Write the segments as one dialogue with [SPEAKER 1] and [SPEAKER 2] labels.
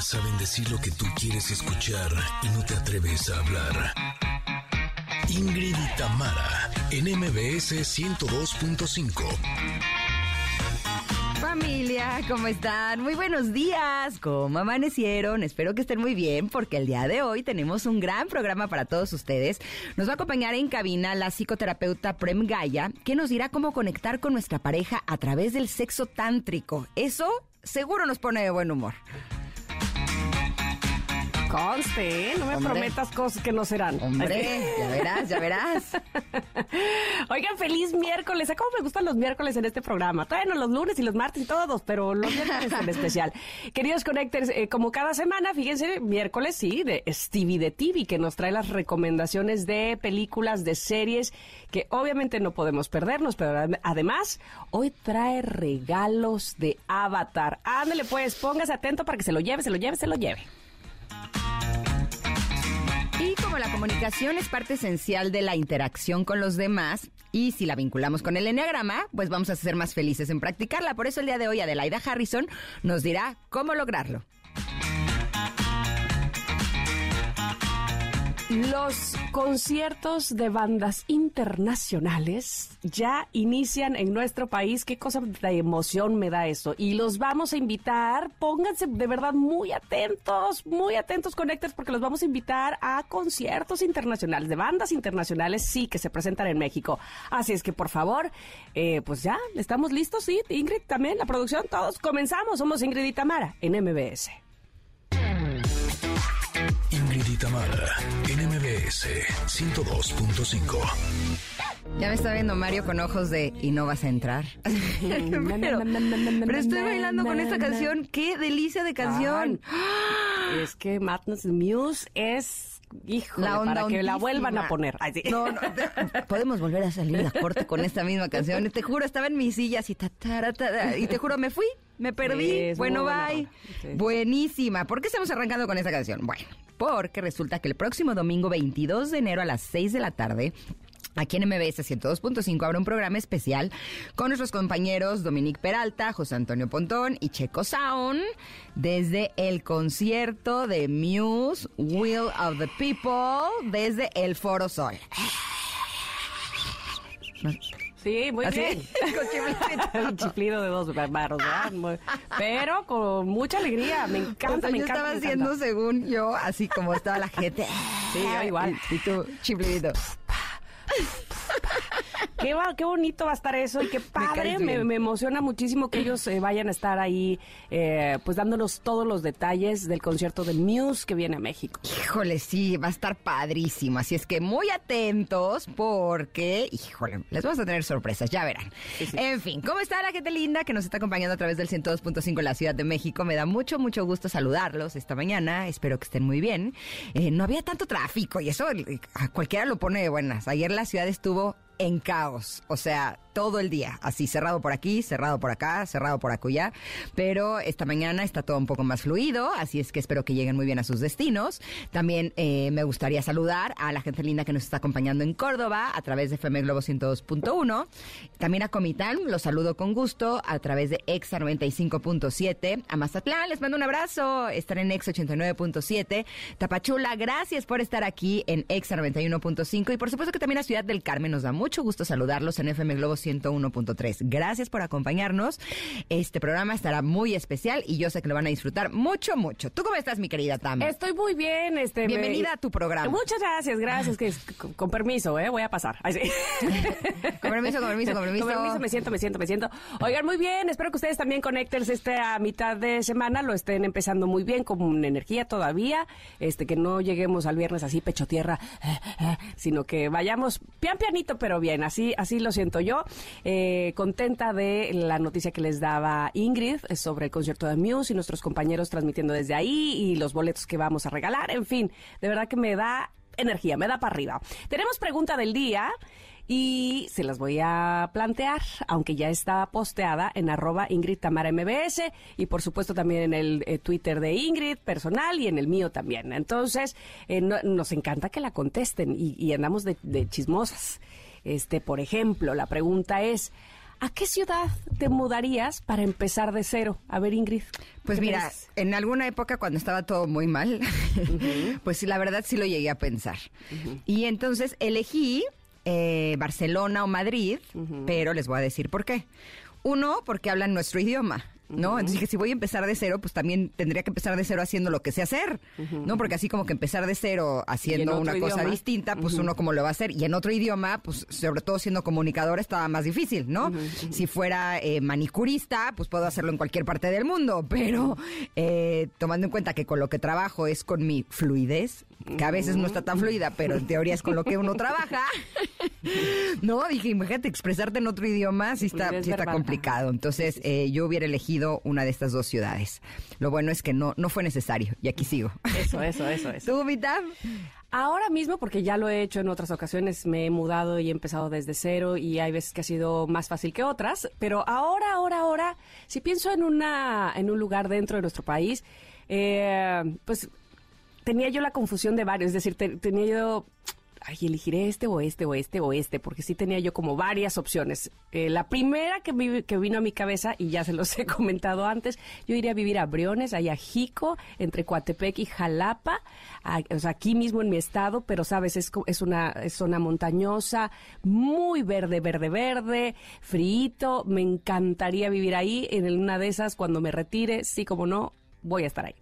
[SPEAKER 1] Saben decir lo que tú quieres escuchar y no te atreves a hablar. Ingrid y Tamara, en MBS 102.5.
[SPEAKER 2] Familia, ¿cómo están? Muy buenos días. ¿Cómo amanecieron? Espero que estén muy bien porque el día de hoy tenemos un gran programa para todos ustedes. Nos va a acompañar en cabina la psicoterapeuta Prem Gaya, que nos dirá cómo conectar con nuestra pareja a través del sexo tántrico. Eso seguro nos pone de buen humor.
[SPEAKER 3] Conste, ¿eh? no me prometas cosas que no serán.
[SPEAKER 2] Hombre, ya verás, ya verás.
[SPEAKER 3] Oigan, feliz miércoles. ¿A cómo me gustan los miércoles en este programa? Todavía no los lunes y los martes y todos, pero los miércoles en especial. Queridos Connectors, eh, como cada semana, fíjense, miércoles sí, de Stevie de TV, que nos trae las recomendaciones de películas, de series, que obviamente no podemos perdernos, pero además, hoy trae regalos de Avatar. Ándale, pues, póngase atento para que se lo lleve, se lo lleve, se lo lleve.
[SPEAKER 2] Y como la comunicación es parte esencial de la interacción con los demás, y si la vinculamos con el enneagrama, pues vamos a ser más felices en practicarla. Por eso el día de hoy Adelaida Harrison nos dirá cómo lograrlo.
[SPEAKER 3] Los conciertos de bandas internacionales ya inician en nuestro país. Qué cosa de emoción me da eso. Y los vamos a invitar. Pónganse de verdad muy atentos, muy atentos, conectores, porque los vamos a invitar a conciertos internacionales, de bandas internacionales, sí, que se presentan en México. Así es que, por favor, eh, pues ya, estamos listos, sí. Ingrid también, la producción, todos comenzamos. Somos Ingrid y Tamara en MBS.
[SPEAKER 1] Ingrid y Tamara, en MBS 102.5.
[SPEAKER 2] Ya me está viendo Mario con ojos de y no vas a entrar. pero, pero estoy bailando con esta canción. ¡Qué delicia de canción!
[SPEAKER 3] es que Madness Muse es Híjole, la onda para que la vuelvan a poner.
[SPEAKER 2] No, no, podemos volver a salir a corte con esta misma canción. Te juro, estaba en mis sillas y, y te juro, me fui, me perdí. bueno, bye. Buenísima. ¿Por qué estamos arrancando con esta canción? Bueno, porque resulta que el próximo domingo 22 de enero a las 6 de la tarde Aquí en MBS 102.5 habrá un programa especial con nuestros compañeros Dominique Peralta, José Antonio Pontón y Checo Sound desde el concierto de Muse Will of the People desde el Foro Sol.
[SPEAKER 3] Sí, muy bien. con chiflido de dos barros, Pero con mucha alegría, me encanta, me
[SPEAKER 2] yo
[SPEAKER 3] encanta.
[SPEAKER 2] estaba haciendo según yo, así como estaba la gente.
[SPEAKER 3] Sí, yo igual.
[SPEAKER 2] Y, y tú, chiflidito.
[SPEAKER 3] Qué, va, qué bonito va a estar eso y qué padre. Me, emociona muchísimo que ellos eh, vayan a estar ahí, eh, pues dándonos todos los detalles del concierto de Muse que viene a México.
[SPEAKER 2] Híjole, sí, va a estar padrísimo. Así es que muy atentos porque, híjole, les vamos a tener sorpresas, ya verán. En fin, ¿cómo está la gente linda que nos está acompañando a través del 102.5 en la Ciudad de México? Me da mucho, mucho gusto saludarlos esta mañana. Espero que estén muy bien. Eh, no había tanto tráfico y eso a cualquiera lo pone de buenas. Ayer la ciudad estuvo en caos. O sea, todo el día, así cerrado por aquí, cerrado por acá, cerrado por acullá, pero esta mañana está todo un poco más fluido, así es que espero que lleguen muy bien a sus destinos. También eh, me gustaría saludar a la gente linda que nos está acompañando en Córdoba a través de FM Globo 102.1, también a Comitán, los saludo con gusto a través de EXA 95.7, a Mazatlán, les mando un abrazo, están en EXA 89.7, Tapachula, gracias por estar aquí en EXA 91.5 y por supuesto que también a Ciudad del Carmen nos da mucho gusto saludarlos en FM Globo 101.3. Gracias por acompañarnos. Este programa estará muy especial y yo sé que lo van a disfrutar mucho, mucho. ¿Tú cómo estás, mi querida Tam?
[SPEAKER 3] Estoy muy bien. Este,
[SPEAKER 2] Bienvenida a tu programa.
[SPEAKER 3] Muchas gracias, gracias. Que, con, permiso, ¿eh? voy a pasar.
[SPEAKER 2] con permiso, con permiso, con permiso.
[SPEAKER 3] Con permiso, me siento, me siento, me siento. Oigan, muy bien. Espero que ustedes también conecten este a mitad de semana. Lo estén empezando muy bien, con energía todavía. Este, que no lleguemos al viernes así pecho tierra, sino que vayamos pian pianito, pero bien. Así, así lo siento yo. Eh, contenta de la noticia que les daba Ingrid sobre el concierto de Muse y nuestros compañeros transmitiendo desde ahí y los boletos que vamos a regalar. En fin, de verdad que me da energía, me da para arriba. Tenemos pregunta del día y se las voy a plantear, aunque ya está posteada en arroba Ingrid Tamara MBS y por supuesto también en el eh, Twitter de Ingrid personal y en el mío también. Entonces, eh, nos encanta que la contesten y, andamos de chismosas. Este, por ejemplo, la pregunta es, ¿A qué ciudad te mudarías para empezar de cero? A ver, Ingrid.
[SPEAKER 2] Pues
[SPEAKER 3] ¿qué
[SPEAKER 2] mira, en alguna época cuando estaba todo muy mal, pues sí, la verdad sí lo llegué a pensar. Y entonces elegí eh, Barcelona o Madrid, pero les voy a decir por qué. Uno, porque hablan nuestro idioma. ¿No? Entonces dije, si voy a empezar de cero, pues también tendría que empezar de cero haciendo lo que sé hacer, ¿no? Porque así como que empezar de cero haciendo una cosa distinta, pues uno como lo va a hacer. Y en otro idioma, pues sobre todo siendo comunicador estaba más difícil, ¿no? Si fuera eh, manicurista, pues puedo hacerlo en cualquier parte del mundo, pero eh, tomando en cuenta que con lo que trabajo es con mi fluidez, que a veces no está tan fluida, pero en teoría es con lo que uno trabaja. no, dije, imagínate expresarte en otro idioma, sí está,
[SPEAKER 3] Fluidez
[SPEAKER 2] sí está
[SPEAKER 3] verbal,
[SPEAKER 2] complicado. Entonces, eh, yo hubiera elegido una de estas dos ciudades. Lo bueno es que no, no fue necesario, y aquí sigo.
[SPEAKER 3] Eso, eso, eso, eso.
[SPEAKER 2] ¿Tú, Mitab?
[SPEAKER 3] Ahora mismo, porque ya lo he hecho en otras ocasiones, me he mudado y he empezado desde cero y hay veces que ha sido más fácil que otras, pero ahora, ahora, ahora, si pienso en una, en un lugar dentro de nuestro país, eh, pues tenía yo la confusión de varios, es decir, te- tenía yo, ay, elegiré este o este o este o este, porque sí tenía yo como varias opciones. Eh, la primera que, que vino a mi cabeza, y ya se los he comentado antes, yo iría a vivir a Briones, ahí a Jico, entre Coatepec y Jalapa, a- o sea, aquí mismo en mi estado, pero sabes, es, es una zona montañosa, muy verde, verde, verde, frito, me encantaría vivir ahí, en una de esas, cuando me retire, sí como no, voy a estar ahí.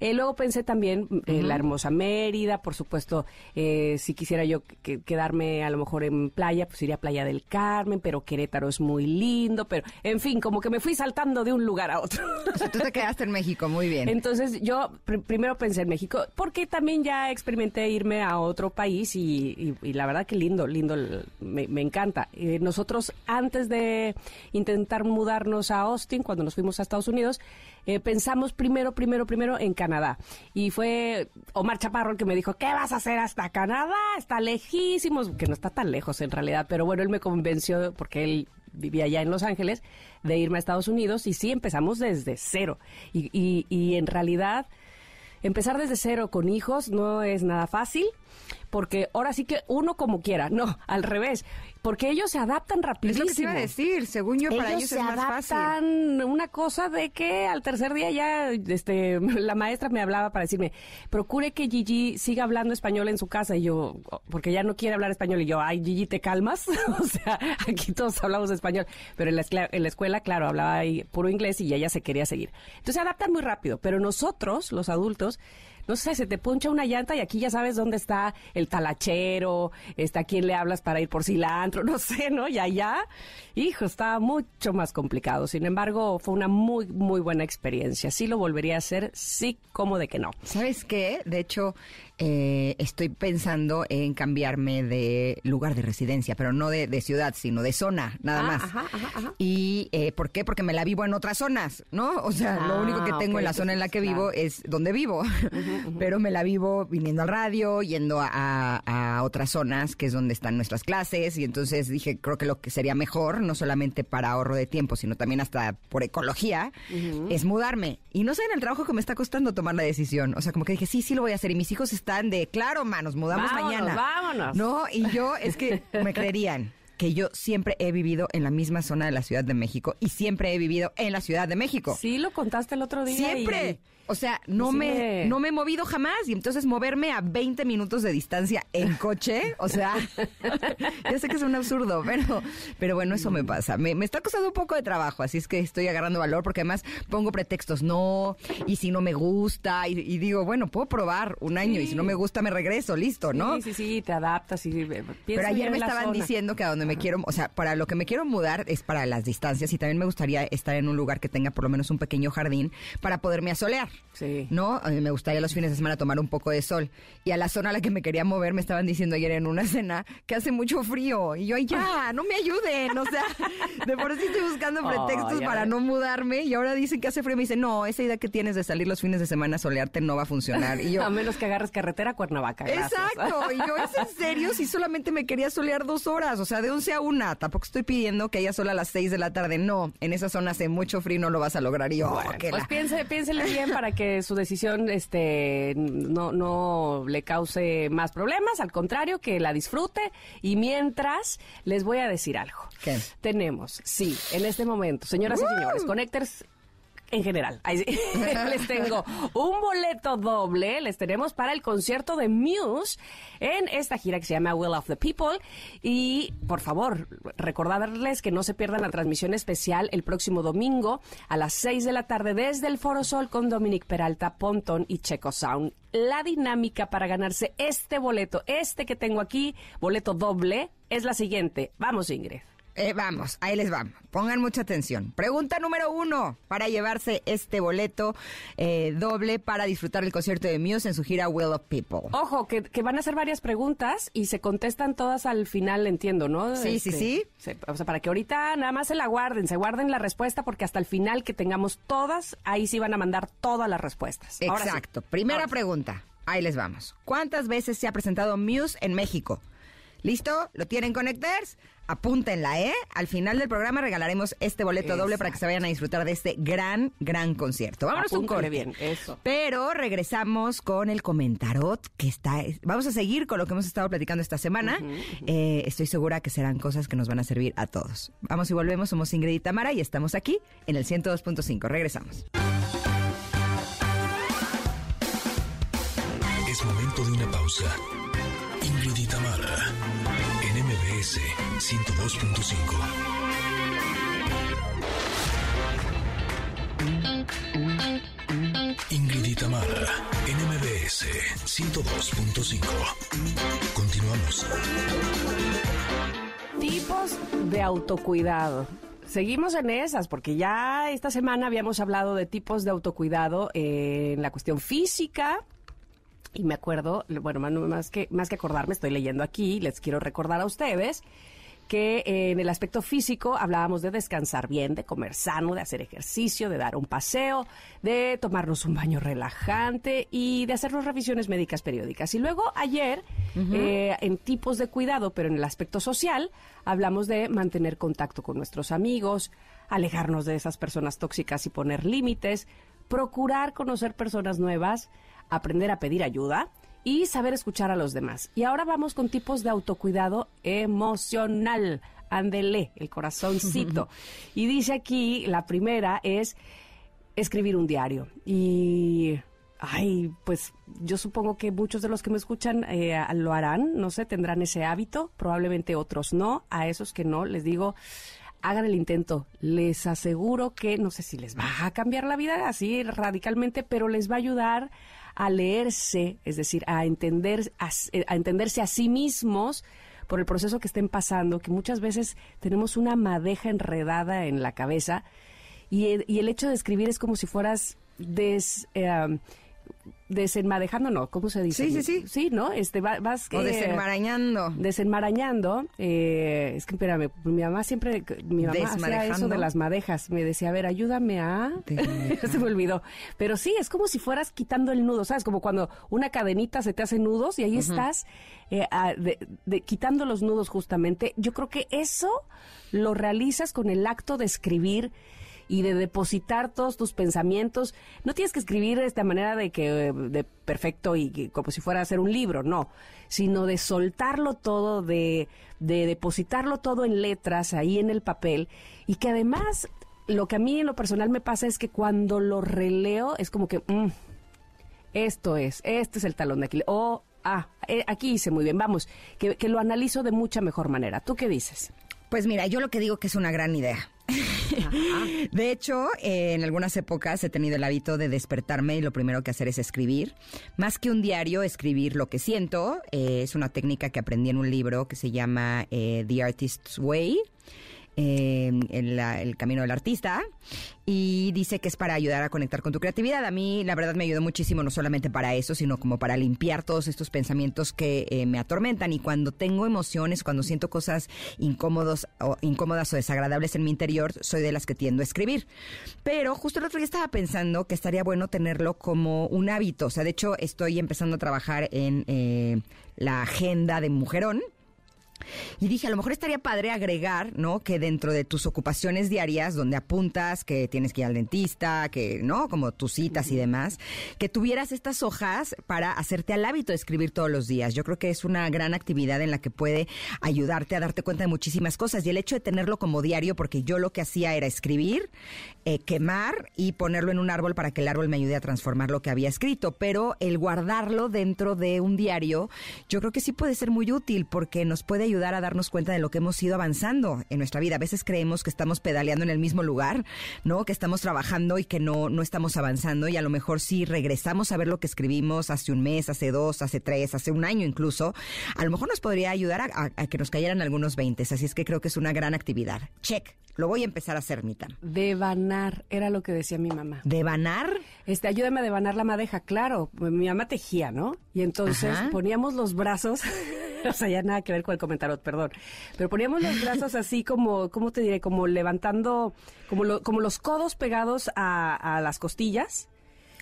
[SPEAKER 3] Eh, luego pensé también en la hermosa Mérida, por supuesto, eh, si quisiera yo que- quedarme a lo mejor en playa, pues iría a Playa del Carmen, pero Querétaro es muy lindo, pero en fin, como que me fui saltando de un lugar a otro.
[SPEAKER 2] O sea, tú te quedaste en México, muy bien.
[SPEAKER 3] Entonces yo pr- primero pensé en México, porque también ya experimenté irme a otro país y, y- y la verdad que lindo, lindo, me encanta. Eh, nosotros antes de intentar mudarnos a Austin, cuando nos fuimos a Estados Unidos, eh, pensamos primero, primero, primero en Canadá. Y fue Omar Chaparro que me dijo, ¿qué vas a hacer hasta Canadá? Está lejísimos, que no está tan lejos en realidad, pero bueno, él me convenció porque él vivía allá en Los Ángeles, de irme a Estados Unidos y sí, empezamos desde cero. Y, y, y en realidad, empezar desde cero con hijos no es nada fácil, porque ahora sí que uno como quiera, no, al revés, porque ellos se adaptan
[SPEAKER 2] es
[SPEAKER 3] rapidísimo.
[SPEAKER 2] lo que te iba a decir, según yo, para ellos
[SPEAKER 3] se
[SPEAKER 2] es más fácil.
[SPEAKER 3] adaptan una cosa de que al tercer día ya este la maestra me hablaba para decirme procure que Gigi siga hablando español en su casa y yo porque ya no quiere hablar español y yo ay Gigi te calmas o sea aquí todos hablamos español pero en la, en la escuela claro hablaba ahí puro inglés y ella se quería seguir entonces se adaptan muy rápido pero nosotros los adultos no sé, se te puncha una llanta y aquí ya sabes dónde está el talachero, está a quién le hablas para ir por cilantro, no sé, ¿no? Y allá, hijo, estaba mucho más complicado. Sin embargo, fue una muy, muy buena experiencia. Sí lo volvería a hacer, sí, como de que no.
[SPEAKER 2] ¿Sabes qué? De hecho, eh, estoy pensando en cambiarme de lugar de residencia, pero no de, de ciudad, sino de zona, nada
[SPEAKER 3] Ah,
[SPEAKER 2] más.
[SPEAKER 3] ajá, ajá, ajá.
[SPEAKER 2] ¿Y eh, por qué? Porque me la vivo en otras zonas, ¿no? O sea, lo
[SPEAKER 3] Ah,
[SPEAKER 2] único que tengo en la zona en la que vivo es donde vivo, pero me la vivo viniendo al radio, yendo a, a- a otras zonas, que es donde están nuestras clases, y entonces dije, creo que lo que sería mejor, no solamente para ahorro de tiempo, sino también hasta por ecología, es mudarme. Y no sé en el trabajo que me está costando tomar la decisión. O sea, como que dije, sí, sí lo voy a hacer. Y mis hijos están de, claro, ma, nos mudamos
[SPEAKER 3] Vámonos,
[SPEAKER 2] mañana.
[SPEAKER 3] vámonos.
[SPEAKER 2] No, y yo, es que me creerían que yo siempre he vivido en la misma zona de la Ciudad de México y siempre he vivido en la Ciudad de México.
[SPEAKER 3] Sí, lo contaste el otro día.
[SPEAKER 2] Siempre.
[SPEAKER 3] y-
[SPEAKER 2] O sea, no
[SPEAKER 3] Sí
[SPEAKER 2] me, no me he movido jamás. Y entonces moverme a 20 minutos de distancia en coche, o sea, ya sé que es un absurdo, pero, pero bueno, eso me pasa. Me, me está costando un poco de trabajo, así es que estoy agarrando valor porque además pongo pretextos, no, y si no me gusta, y, y digo, bueno, puedo probar un año y si no me gusta me regreso, listo, ¿no?
[SPEAKER 3] Sí, sí, sí, te adaptas y eh,
[SPEAKER 2] Pero ayer me estaban
[SPEAKER 3] zona.
[SPEAKER 2] diciendo que a donde me quiero, o sea, para lo que me quiero mudar es para las distancias y también me gustaría estar en un lugar que tenga por lo menos un pequeño jardín para poderme asolear.
[SPEAKER 3] Sí.
[SPEAKER 2] ¿No? A mí me gustaría los fines de semana tomar un poco de sol. Y a la zona a la que me quería mover me estaban diciendo ayer en una cena que hace mucho frío. Y yo, ay, ya, no me ayuden. O sea, de por sí estoy buscando pretextos para
[SPEAKER 3] ves.
[SPEAKER 2] no mudarme. Y ahora dicen que hace frío. Me dicen, no, esa idea que tienes de salir los fines de semana a solearte no va a funcionar. Y yo,
[SPEAKER 3] A menos que agarres carretera a Cuernavaca. gracias.
[SPEAKER 2] Exacto, y yo, ¿es en serio? Si solamente me quería solear dos horas, o sea, ¿de 11 a 1. Tampoco estoy pidiendo que haya solo a las 6 de la tarde. No, en esa zona hace mucho frío no lo vas a lograr. Y yo,
[SPEAKER 3] Bueno,
[SPEAKER 2] que
[SPEAKER 3] pues
[SPEAKER 2] la-
[SPEAKER 3] piénsele bien para que su decisión este, no, no le cause más problemas, al contrario, que la disfrute. Y mientras, les voy a decir algo.
[SPEAKER 2] ¿Qué?
[SPEAKER 3] Tenemos, sí, en este momento, señoras y señores, Connectors en general. Ahí sí. les tengo un boleto doble, les tenemos para el concierto de Muse en esta gira que se llama Will of the People. Y por favor, recordarles que no se pierdan la transmisión especial el próximo domingo a las 6 de la tarde desde el Foro Sol con Dominic Peralta, Pontón y Checo Sound. La dinámica para ganarse este boleto, este que tengo aquí, boleto doble, es la siguiente. Vamos, Ingrid.
[SPEAKER 2] Eh, vamos, ahí les vamos. Pongan mucha atención. Pregunta número uno para llevarse este boleto eh, doble para disfrutar el concierto de Muse en su gira Will of People.
[SPEAKER 3] Ojo, que, que van a hacer varias preguntas y se contestan todas al final, entiendo, ¿no?
[SPEAKER 2] Sí, sí, sí.
[SPEAKER 3] se- o sea, para que ahorita nada más se la guarden, se guarden la respuesta porque hasta el final que tengamos todas, ahí sí van a mandar todas las respuestas. Sí.
[SPEAKER 2] Exacto. Primera
[SPEAKER 3] Ahora
[SPEAKER 2] pregunta. Ahí les vamos. ¿Cuántas veces se ha presentado Muse en México? ¿Listo? ¿Lo tienen Connectors? Apúntenla, ¿eh? Al final del programa regalaremos este boleto doble para que se vayan a disfrutar de este gran, gran concierto. Vámonos a un
[SPEAKER 3] Apúntale
[SPEAKER 2] corte.
[SPEAKER 3] bien, eso.
[SPEAKER 2] Pero regresamos con el comentarot que está. Vamos a seguir con lo que hemos estado platicando esta semana. Eh, estoy segura que serán cosas que nos van a servir a todos. Vamos y volvemos. Somos Ingrid y Tamara y estamos aquí en el 102.5. Regresamos.
[SPEAKER 1] Es momento de una pausa. 102.5. Ingrid y Tamara, en MBS 102.5. Continuamos.
[SPEAKER 3] Tipos de autocuidado. Seguimos en esas, porque ya esta semana habíamos hablado de tipos de autocuidado en la cuestión física. Y me acuerdo, bueno, más que, más que acordarme, estoy leyendo aquí, les quiero recordar a ustedes que eh, en el aspecto físico hablábamos de descansar bien, de comer sano, de hacer ejercicio, de dar un paseo, de tomarnos un baño relajante y de hacernos revisiones médicas periódicas. Y luego ayer, eh, en tipos de cuidado, pero en el aspecto social, hablamos de mantener contacto con nuestros amigos, alejarnos de esas personas tóxicas y poner límites, procurar conocer personas nuevas, aprender a pedir ayuda y saber escuchar a los demás. Y ahora vamos con tipos de autocuidado emocional. Ándele, el corazoncito. y dice aquí, la primera es escribir un diario. Y, ay, pues yo supongo que muchos de los que me escuchan eh, lo harán, no sé, tendrán ese hábito, probablemente otros no. A esos que no, les digo, hagan el intento. Les aseguro que, no sé si les va a cambiar la vida así radicalmente, pero les va a ayudar a leerse, es decir, a, entender, a, a entenderse a sí mismos por el proceso que estén pasando, que muchas veces tenemos una madeja enredada en la cabeza y el, y el hecho de escribir es como si fueras des, eh, desenmadejando, no, ¿cómo se dice?
[SPEAKER 2] Sí, sí, sí.
[SPEAKER 3] Sí, ¿no? Este, va- vas...
[SPEAKER 2] O
[SPEAKER 3] eh,
[SPEAKER 2] desenmarañando.
[SPEAKER 3] desenmarañando, eh, es que espérame, mi mamá siempre, mi mamá hacía eso de las madejas, me decía, a ver, ayúdame a... Se me olvidó. Pero sí, es como si fueras quitando el nudo, ¿sabes? Como cuando una cadenita se te hace nudos y ahí estás eh, a- de- de- quitando los nudos justamente. Yo creo que eso lo realizas con el acto de escribir y de depositar todos tus pensamientos. No tienes que escribir de esta manera de que de perfecto y como si fuera a hacer un libro, no, sino de soltarlo todo, de, de depositarlo todo en letras ahí en el papel y que además lo que a mí en lo personal me pasa es que cuando lo releo es como que mm, esto es, este es el talón de Aquiles. O, ah, eh, aquí hice muy bien, vamos, que, que lo analizo de mucha mejor manera. ¿Tú qué dices?
[SPEAKER 2] Pues mira, yo lo que digo que es una gran idea. De hecho, eh, en algunas épocas he tenido el hábito de despertarme y lo primero que hacer es escribir. Más que un diario, escribir lo que siento. Eh, es una técnica que aprendí en un libro que se llama eh, The Artist's Way. Eh, el camino del artista y dice que es para ayudar a conectar con tu creatividad. A mí la verdad me ayudó muchísimo, no solamente para eso, sino como para limpiar todos estos pensamientos que eh, me atormentan y cuando tengo emociones, cuando siento cosas incómodos o incómodas o desagradables en mi interior, soy de las que tiendo a escribir. Pero justo el otro día estaba pensando que estaría bueno tenerlo como un hábito. O sea, de hecho estoy empezando a trabajar en eh, la agenda de mujerón Y dije, a lo mejor estaría padre agregar, ¿no? Que dentro de tus ocupaciones diarias, donde apuntas que tienes que ir al dentista, que, ¿no? Como tus citas y demás, que tuvieras estas hojas para hacerte al hábito de escribir todos los días. Yo creo que es una gran actividad en la que puede ayudarte a darte cuenta de muchísimas cosas. Y el hecho de tenerlo como diario, porque yo lo que hacía era escribir, eh, quemar y ponerlo en un árbol para que el árbol me ayude a transformar lo que había escrito. Pero el guardarlo dentro de un diario, yo creo que sí puede ser muy útil porque nos puede ayudar a darnos cuenta de lo que hemos ido avanzando en nuestra vida. A veces creemos que estamos pedaleando en el mismo lugar, ¿no? Que estamos trabajando y que no, no estamos avanzando y a lo mejor si regresamos a ver lo que escribimos hace un mes, hace dos, hace tres, hace un año incluso, a lo mejor nos podría ayudar a, a que nos cayeran algunos veintes. Así es que creo que es una gran actividad. Check. Lo voy a empezar a hacer, Mita.
[SPEAKER 3] Devanar, era lo que decía mi mamá.
[SPEAKER 2] ¿Devanar?
[SPEAKER 3] Este, ayúdame a devanar la madeja, claro. Mi mamá tejía, ¿no? Y entonces
[SPEAKER 2] Ajá.
[SPEAKER 3] poníamos los brazos, o sea, ya nada que ver con el comentario, perdón. Pero poníamos los brazos así como, ¿cómo te diré? Como levantando, como, lo- como los codos pegados a, a las costillas.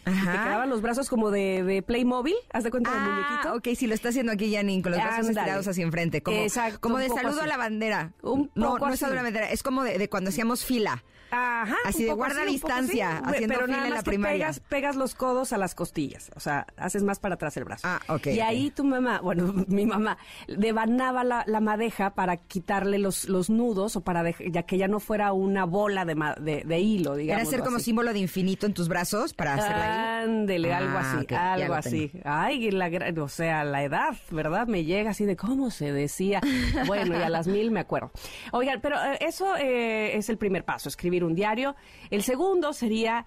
[SPEAKER 3] Y te quedaban los brazos como de, de Playmobil, haz de cuenta del
[SPEAKER 2] Ah,
[SPEAKER 3] muñequito.
[SPEAKER 2] ok, si lo está haciendo aquí Janine, con los brazos estirados hacia enfrente, como,
[SPEAKER 3] Exacto,
[SPEAKER 2] como de saludo
[SPEAKER 3] así.
[SPEAKER 2] a la bandera.
[SPEAKER 3] Un
[SPEAKER 2] no, no es saludo a la bandera, es como de, de cuando hacíamos fila.
[SPEAKER 3] Ajá.
[SPEAKER 2] Así
[SPEAKER 3] un
[SPEAKER 2] de
[SPEAKER 3] poco
[SPEAKER 2] guarda distancia,
[SPEAKER 3] así,
[SPEAKER 2] haciendo
[SPEAKER 3] pero
[SPEAKER 2] fila
[SPEAKER 3] nada
[SPEAKER 2] en
[SPEAKER 3] más
[SPEAKER 2] la
[SPEAKER 3] que
[SPEAKER 2] primaria.
[SPEAKER 3] Pegas, pegas los codos a las costillas, o sea, haces más para atrás el brazo.
[SPEAKER 2] Ah, ok,
[SPEAKER 3] Y ahí tu mamá, bueno, mi mamá, devanaba la, la madeja para quitarle los, los nudos o para dej- ya que ya no fuera una bola de, de, de hilo, digamos.
[SPEAKER 2] Era hacer como símbolo de infinito en tus brazos para hacerla ahí.
[SPEAKER 3] Ándele, algo
[SPEAKER 2] Ah,
[SPEAKER 3] así,
[SPEAKER 2] ok, ya
[SPEAKER 3] algo así.
[SPEAKER 2] tengo.
[SPEAKER 3] Ay, la, o sea, la edad, ¿verdad? Me llega así de cómo se decía. Bueno, y a las mil me acuerdo. Oigan, pero eh, eso eh, es el primer paso, escribir un diario. El segundo sería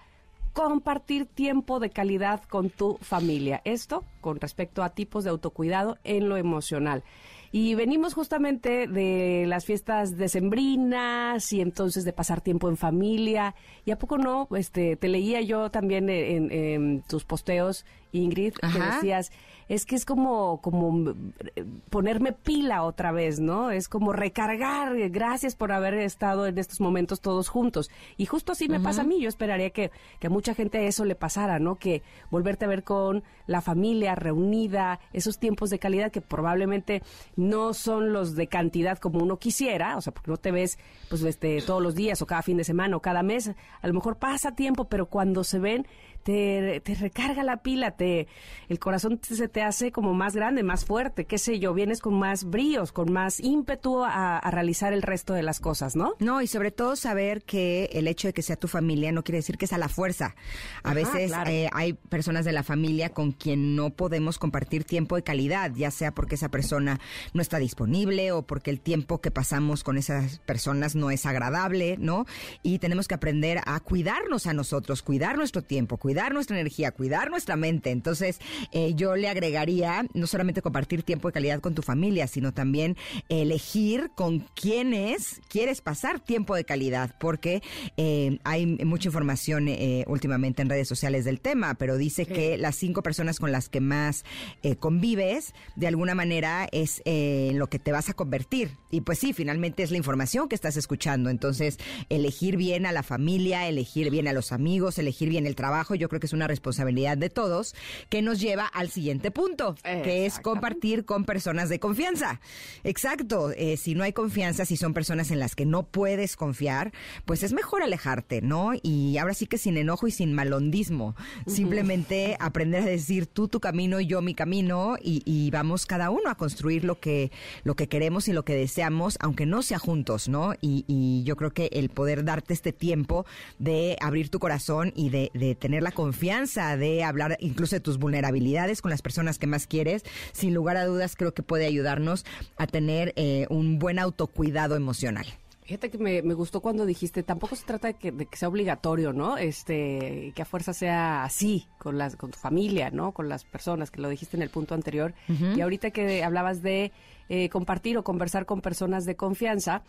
[SPEAKER 3] compartir tiempo de calidad con tu familia. Esto con respecto a tipos de autocuidado en lo emocional. Y venimos justamente de las fiestas decembrinas y entonces de pasar tiempo en familia. ¿Y a poco no? Este, te leía yo también en, en tus posteos, Ingrid, que
[SPEAKER 2] Ajá.
[SPEAKER 3] decías, es que es como, como eh, ponerme pila otra vez, ¿no? Es como recargar. eh, Gracias por haber estado en estos momentos todos juntos. Y justo así me pasa a mí. Yo esperaría que, que a mucha gente eso le pasara, ¿no? Que volverte a ver con la familia reunida, esos tiempos de calidad que probablemente no son los de cantidad como uno quisiera, o sea, porque no te ves pues este todos los días o cada fin de semana o cada mes, a lo mejor pasa tiempo, pero cuando se ven te, te recarga la pila, te el corazón se te hace como más grande, más fuerte, qué sé yo, vienes con más bríos, con más ímpetu a, a realizar el resto de las cosas, ¿no?
[SPEAKER 2] No, y sobre todo saber que el hecho de que sea tu familia no quiere decir que es a la fuerza. A
[SPEAKER 3] Ajá,
[SPEAKER 2] veces
[SPEAKER 3] claro.
[SPEAKER 2] eh, hay personas de la familia con quien no podemos compartir tiempo de calidad, ya sea porque esa persona no está disponible o porque el tiempo que pasamos con esas personas no es agradable, ¿no? Y tenemos que aprender a cuidarnos a nosotros, cuidar nuestro tiempo, cuidar nuestra energía, cuidar nuestra mente. Entonces, eh, yo le agregaría no solamente compartir tiempo de calidad con tu familia, sino también elegir con quiénes quieres pasar tiempo de calidad, porque eh, hay mucha información eh, últimamente en redes sociales del tema, pero dice que las cinco personas con las que más eh, convives, de alguna manera es en lo que te vas a convertir. Y pues sí, finalmente es la información que estás escuchando. Entonces, elegir bien a la familia, elegir bien a los amigos, elegir bien el trabajo, yo creo que es una responsabilidad de todos que nos lleva al siguiente punto, que es compartir con personas de confianza. Exacto, eh, si no hay confianza, si son personas en las que no puedes confiar, pues es mejor alejarte, ¿no? Y ahora sí que sin enojo y sin malondismo, simplemente aprender a decir tú tu camino y yo mi camino y, y vamos cada uno a construir lo que, lo que queremos y lo que deseamos, aunque no sea juntos, ¿no? Y, y yo creo que el poder darte este tiempo de abrir tu corazón y de, de tener la confianza de hablar incluso de tus vulnerabilidades con las personas que más quieres, sin lugar a dudas creo que puede ayudarnos a tener eh, un buen autocuidado emocional.
[SPEAKER 3] Fíjate que me, me gustó cuando dijiste, tampoco se trata de que, de que sea obligatorio, ¿no? Este, que a fuerza sea así, con las, con tu familia, ¿no? Con las personas, que lo dijiste en el punto anterior. Y ahorita que hablabas de eh, compartir o conversar con personas de confianza,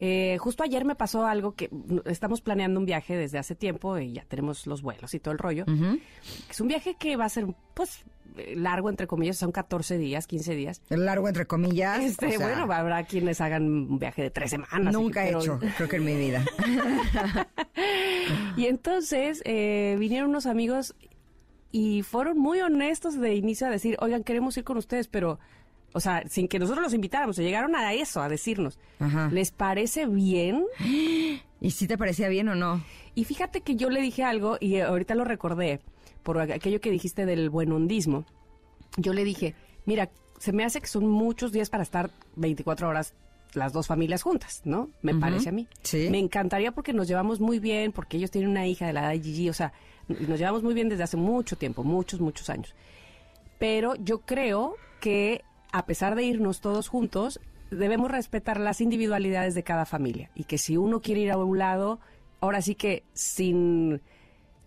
[SPEAKER 3] eh, justo ayer me pasó algo que mm, estamos planeando un viaje desde hace tiempo y ya tenemos los vuelos y todo el rollo. Es un viaje que va a ser, pues, eh, largo, entre comillas, son 14 días, 15 días.
[SPEAKER 2] Largo entre comillas.
[SPEAKER 3] Este,
[SPEAKER 2] o sea,
[SPEAKER 3] bueno, habrá quienes hagan un viaje de tres semanas.
[SPEAKER 2] Nunca he
[SPEAKER 3] pero-
[SPEAKER 2] hecho, creo que en mi vida.
[SPEAKER 3] Y entonces eh, vinieron unos amigos y fueron muy honestos de inicio a decir, oigan, queremos ir con ustedes, pero O sea, sin que nosotros los invitáramos, se llegaron a eso, a decirnos.
[SPEAKER 2] Ajá.
[SPEAKER 3] ¿Les parece bien?
[SPEAKER 2] ¿Y si te parecía bien o no?
[SPEAKER 3] Y fíjate que yo le dije algo, y ahorita lo recordé, por aquello que dijiste del buen hondismo. Yo le dije, mira, se me hace que son muchos días para estar 24 horas las dos familias juntas, ¿no? Me parece a mí.
[SPEAKER 2] Sí.
[SPEAKER 3] Me encantaría porque nos llevamos muy bien, porque ellos tienen una hija de la edad de Gigi, o sea, nos llevamos muy bien desde hace mucho tiempo, muchos, muchos años. Pero yo creo que a pesar de irnos todos juntos, debemos respetar las individualidades de cada familia. Y que si uno quiere ir a un lado, ahora sí que sin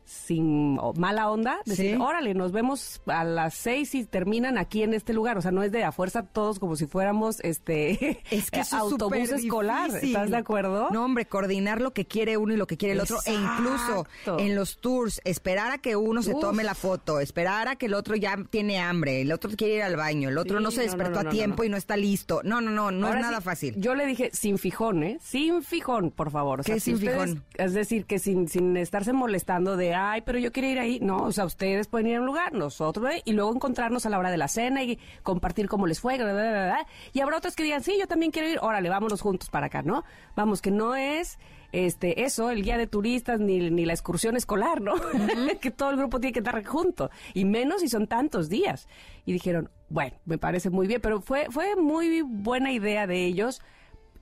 [SPEAKER 3] sin mala onda, decir,
[SPEAKER 2] Sí.
[SPEAKER 3] órale, nos vemos a las seis y terminan aquí en este lugar. O sea, no es de a fuerza todos como si fuéramos este
[SPEAKER 2] Es que es
[SPEAKER 3] autobús escolar.
[SPEAKER 2] difícil.
[SPEAKER 3] ¿Estás de acuerdo?
[SPEAKER 2] No, hombre, coordinar lo que quiere uno y lo que quiere el otro. E incluso en los tours, esperar a que uno se
[SPEAKER 3] Uf.
[SPEAKER 2] tome la foto, esperar a que el otro ya tiene hambre, el otro quiere ir al baño, el otro
[SPEAKER 3] Sí,
[SPEAKER 2] no se
[SPEAKER 3] no, no,
[SPEAKER 2] despertó
[SPEAKER 3] no,
[SPEAKER 2] a tiempo y no está listo. No, no, no, no
[SPEAKER 3] Ahora
[SPEAKER 2] es nada
[SPEAKER 3] sí,
[SPEAKER 2] fácil.
[SPEAKER 3] Yo le dije sin fijón, ¿eh? Sin fijón, por favor. O
[SPEAKER 2] ¿Qué
[SPEAKER 3] sea,
[SPEAKER 2] es
[SPEAKER 3] si
[SPEAKER 2] sin
[SPEAKER 3] ustedes-
[SPEAKER 2] fijón?
[SPEAKER 3] Es decir, que sin, sin estarse molestando de, ay, pero yo quiero ir ahí. No, o sea, ustedes pueden ir a un lugar, nosotros, ¿eh? y luego encontrarnos a la hora de la cena y compartir cómo les fue, bla, bla, bla, bla. Y habrá otros que digan, sí, yo también quiero ir, órale, vámonos juntos para acá, ¿no? Vamos, que no es este eso, el guía de turistas, ni, ni la excursión escolar, ¿no? que todo el grupo tiene que estar junto. Y menos si son tantos días. Y dijeron, bueno, me parece muy bien, pero fue, fue muy buena idea de ellos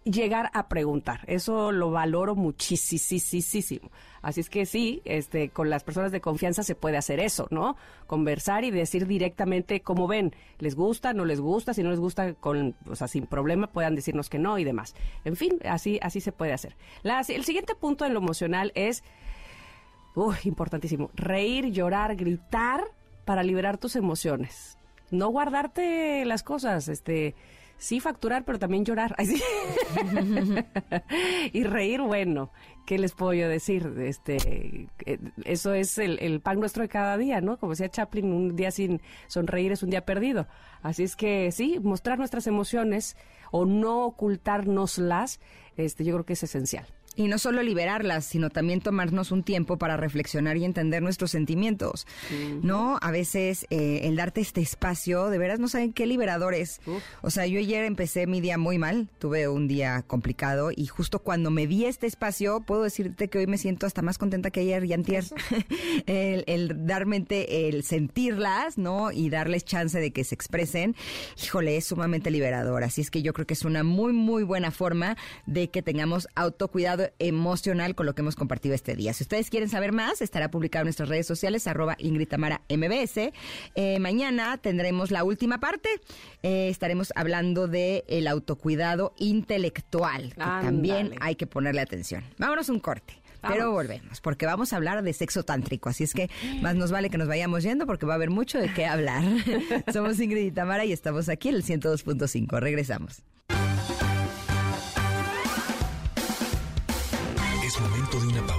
[SPEAKER 3] llegar a preguntar. Eso lo valoro muchísimo. Así es que sí, este, con las personas de confianza se puede hacer eso, ¿no? Conversar y decir directamente cómo ven, les gusta, no les gusta, si no les gusta, con, o sea, sin problema puedan decirnos que no y demás. En fin, así, así se puede hacer. El siguiente punto en lo emocional es, uy, importantísimo, reír, llorar, gritar para liberar tus emociones. No guardarte las cosas, este, sí facturar, pero también llorar. Y reír, bueno, ¿qué les puedo yo decir? Este, eh, eso es el, el pan nuestro de cada día, ¿no? Como decía Chaplin, un día sin sonreír es un día perdido. Así es que sí, mostrar nuestras emociones o no ocultárnoslas, este, yo creo que es esencial.
[SPEAKER 2] Y no solo liberarlas, sino también tomarnos un tiempo para reflexionar y entender nuestros sentimientos. ¿No? A veces eh, el darte este espacio, de veras no saben qué liberador es.
[SPEAKER 3] Uf.
[SPEAKER 2] O sea, yo ayer empecé mi día muy mal, tuve un día complicado y justo cuando me di este espacio, puedo decirte que hoy me siento hasta más contenta que ayer y antier. el, el darme, el sentirlas, ¿no? Y darles chance de que se expresen, híjole, es sumamente liberador. Así es que yo creo que es una muy, muy buena forma de que tengamos autocuidado emocional con lo que hemos compartido este día. Si ustedes quieren saber más, estará publicado en nuestras redes sociales, arroba Ingrid Tamara MBS. Eh, mañana tendremos la última parte. Eh, estaremos hablando de el autocuidado intelectual, que también hay que ponerle atención. Vámonos un corte. Pero volvemos, porque vamos a hablar de sexo tántrico. Así es que más nos vale que nos vayamos yendo porque va a haber mucho de qué hablar. Somos Ingrid y Tamara y estamos aquí en el 102.5. Regresamos.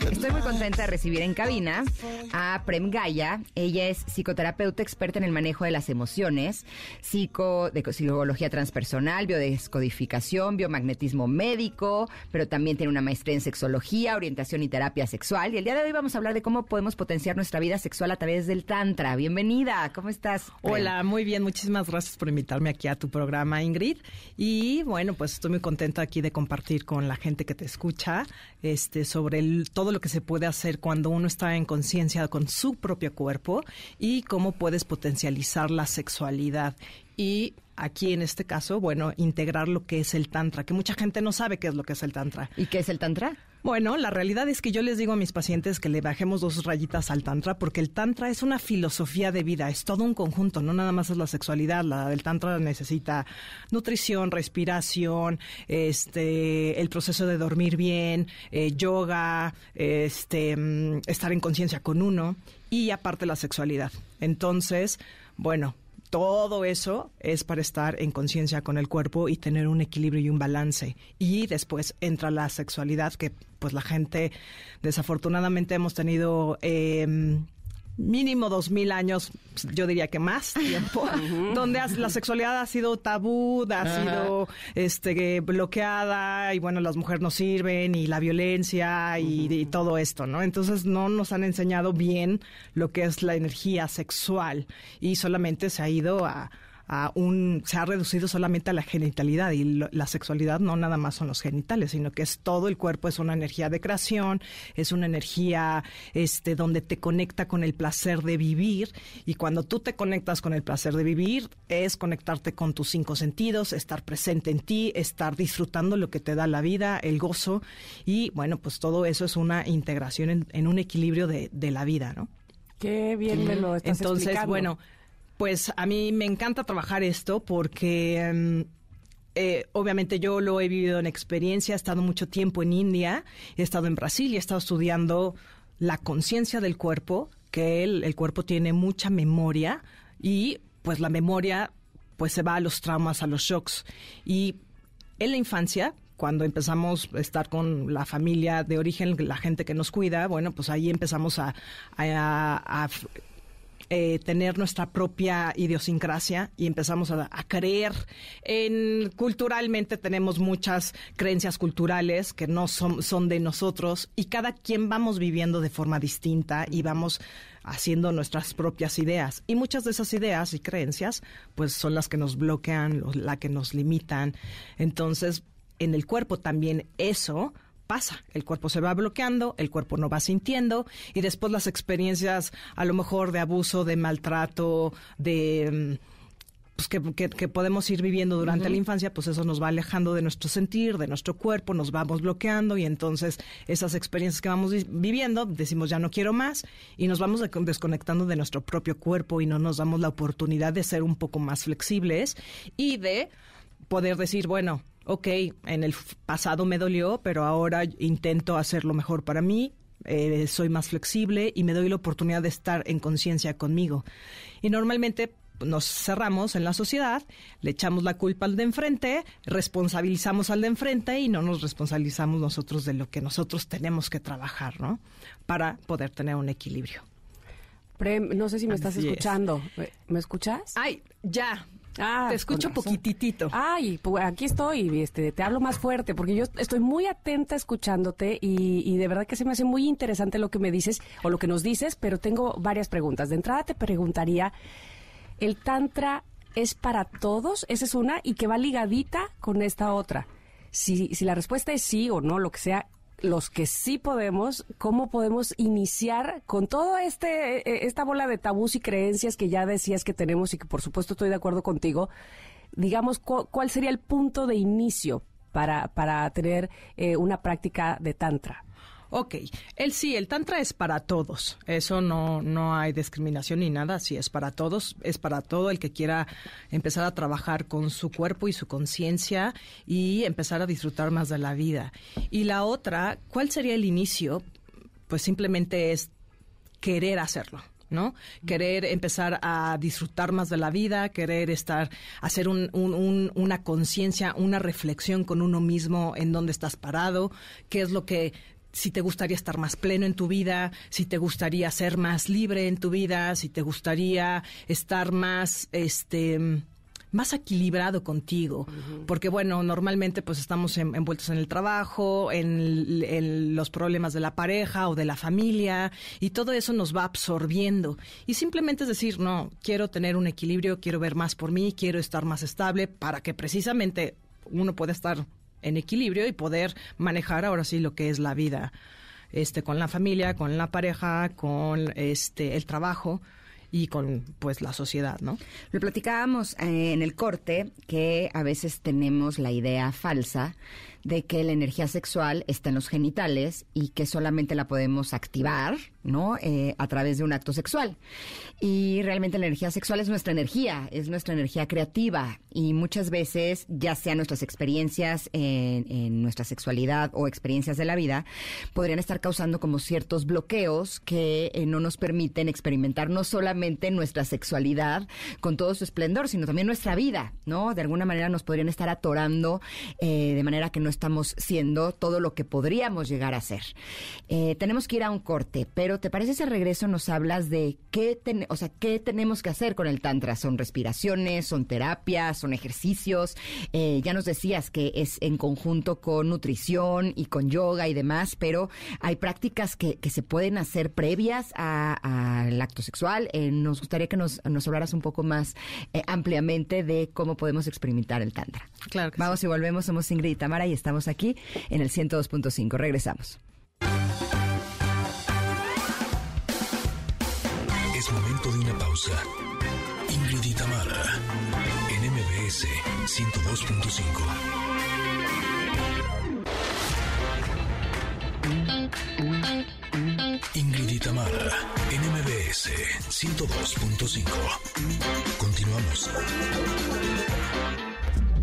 [SPEAKER 2] Estoy muy contenta de recibir en cabina a Prem Gaya. Ella es psicoterapeuta experta en el manejo de las emociones, psico, de psicología transpersonal, biodescodificación, biomagnetismo médico, pero también tiene una maestría en sexología, orientación y terapia sexual. Y el día de hoy vamos a hablar de cómo podemos potenciar nuestra vida sexual a través del Tantra. Bienvenida, ¿cómo estás?
[SPEAKER 4] Hola, muy bien, muchísimas gracias por invitarme aquí a tu programa, Ingrid. Y bueno, pues estoy muy contenta aquí de compartir con la gente que te escucha este, sobre el- todo lo que se puede hacer cuando uno está en conciencia con su propio cuerpo y cómo puedes potencializar la sexualidad. Y aquí en este caso, bueno, integrar lo que es el Tantra, que mucha gente no sabe qué es lo que es el Tantra.
[SPEAKER 2] ¿Y qué es el Tantra?
[SPEAKER 4] Bueno, la realidad es que yo les digo a mis pacientes que le bajemos dos rayitas al tantra porque el tantra es una filosofía de vida, es todo un conjunto, no nada más es la sexualidad, la el tantra necesita nutrición, respiración, este, el proceso de dormir bien, eh, yoga, este, mm, estar en conciencia con uno y aparte la sexualidad. Entonces, bueno, todo eso es para estar en conciencia con el cuerpo y tener un equilibrio y un balance. Y después entra la sexualidad, que pues la gente, desafortunadamente hemos tenido eh, mínimo dos mil años, yo diría que más tiempo, donde la sexualidad ha sido tabú, ha sido este bloqueada y bueno, las mujeres no sirven y la violencia y, todo esto, ¿no? Entonces no nos han enseñado bien lo que es la energía sexual y solamente se ha ido a un, se ha reducido solamente a la genitalidad y la sexualidad no nada más son los genitales, sino que es todo el cuerpo, es una energía de creación, es una energía este, donde te conecta con el placer de vivir. Y cuando tú te conectas con el placer de vivir es conectarte con tus cinco sentidos, estar presente en ti, estar disfrutando lo que te da la vida, el gozo. Y bueno, pues todo eso es una integración en, un equilibrio de, de la vida, ¿no?
[SPEAKER 3] Qué bien me lo estás
[SPEAKER 4] Entonces, bueno, pues a mí me encanta trabajar esto porque... Em, eh, obviamente yo lo he vivido en experiencia, he estado mucho tiempo en India, he estado en Brasil y he estado estudiando la conciencia del cuerpo, que el, el, cuerpo tiene mucha memoria y pues la memoria pues se va a los traumas, a los shocks. Y en la infancia, cuando empezamos a estar con la familia de origen, la gente que nos cuida, bueno, pues ahí empezamos a, a eh, tener nuestra propia idiosincrasia y empezamos a, creer en culturalmente tenemos muchas creencias culturales que no son, son de nosotros y cada quien vamos viviendo de forma distinta y vamos haciendo nuestras propias ideas. Y muchas de esas ideas y creencias, pues son las que nos bloquean, las que nos limitan. Entonces, en el cuerpo también eso pasa. El cuerpo se va bloqueando, el cuerpo no va sintiendo y después las experiencias a lo mejor de abuso, de maltrato, de... Mm, pues que, podemos ir viviendo durante la infancia, pues eso nos va alejando de nuestro sentir, de nuestro cuerpo, nos vamos bloqueando y entonces esas experiencias que vamos viviendo, decimos ya no quiero más y nos vamos desconectando de nuestro propio cuerpo y no nos damos la oportunidad de ser un poco más flexibles y de poder decir, bueno, ok, en el pasado me dolió, pero ahora intento hacerlo mejor para mí, eh, soy más flexible y me doy la oportunidad de estar en conciencia conmigo. Y normalmente nos cerramos en la sociedad, le echamos la culpa al de enfrente, responsabilizamos al de enfrente y no nos responsabilizamos nosotros de lo que nosotros tenemos que trabajar, ¿no? Para poder tener un equilibrio.
[SPEAKER 3] no sé si me estás escuchando. ¿Me escuchas?
[SPEAKER 4] Ay, ya. Ah, te escucho poquitito.
[SPEAKER 3] Ay, pues aquí estoy, este, te hablo más fuerte, porque yo estoy muy atenta escuchándote y, y, de verdad que se me hace muy interesante lo que me dices o lo que nos dices, pero tengo varias preguntas. De entrada te preguntaría, ¿el tantra es para todos? Esa es una y que va ligadita con esta otra. Si, si la respuesta es sí o no, lo que sea, los que sí podemos, cómo podemos iniciar con todo este eh, esta bola de tabús y creencias que ya decías que tenemos y que por supuesto estoy de acuerdo contigo. Digamos, ¿cuál sería el punto de inicio para, para tener eh, una práctica de tantra?
[SPEAKER 4] Ok, el sí, el tantra es para todos. Eso no, no hay discriminación ni nada. Sí, es para todos. Es para todo el que quiera empezar a trabajar con su cuerpo y su conciencia y empezar a disfrutar más de la vida. Y la otra, ¿cuál sería el inicio? Pues simplemente es querer hacerlo. ¿no? Querer empezar a disfrutar más de la vida, querer estar, hacer un, una conciencia, una reflexión con uno mismo en dónde estás parado, qué es lo que si te gustaría estar más pleno en tu vida, si te gustaría ser más libre en tu vida, si te gustaría estar más, este, más equilibrado contigo, porque bueno, normalmente pues estamos envueltos en el trabajo, en, en, los problemas de la pareja o de la familia y todo eso nos va absorbiendo. Y simplemente es decir, no, quiero tener un equilibrio, quiero ver más por mí, quiero estar más estable para que precisamente uno pueda estar en equilibrio y poder manejar ahora sí lo que es la vida este con la familia, con la pareja, con este el trabajo y con pues la sociedad, ¿no?
[SPEAKER 2] Lo platicábamos eh, en el corte que a veces tenemos la idea falsa de que la energía sexual está en los genitales y que solamente la podemos activar, ¿no? Eh, a través de un acto sexual. Y realmente la energía sexual es nuestra energía, es nuestra energía creativa y muchas veces, ya sean nuestras experiencias en, nuestra sexualidad o experiencias de la vida, podrían estar causando como ciertos bloqueos que eh, no nos permiten experimentar no solamente nuestra sexualidad con todo su esplendor, sino también nuestra vida, ¿no? De alguna manera nos podrían estar atorando eh, de manera que no estamos siendo todo lo que podríamos llegar a ser. Eh, tenemos que ir a un corte, pero ¿te parece ese regreso nos hablas de qué, o sea, qué tenemos que hacer con el Tantra? ¿Son respiraciones, son terapias, son ejercicios? Eh, ya nos decías que es en conjunto con nutrición y con yoga y demás, pero hay prácticas que, que se pueden hacer previas al acto sexual. Eh, nos gustaría que nos, nos hablaras un poco más ampliamente de cómo podemos experimentar el Tantra.
[SPEAKER 4] Claro
[SPEAKER 2] Vamos y volvemos. Somos Ingrid y Tamara y estamos aquí en el 102.5. Regresamos.
[SPEAKER 1] Es momento de una pausa. Ingrid en MBS 102.5. Ingrid Tamara, NMBS 102.5. Continuamos.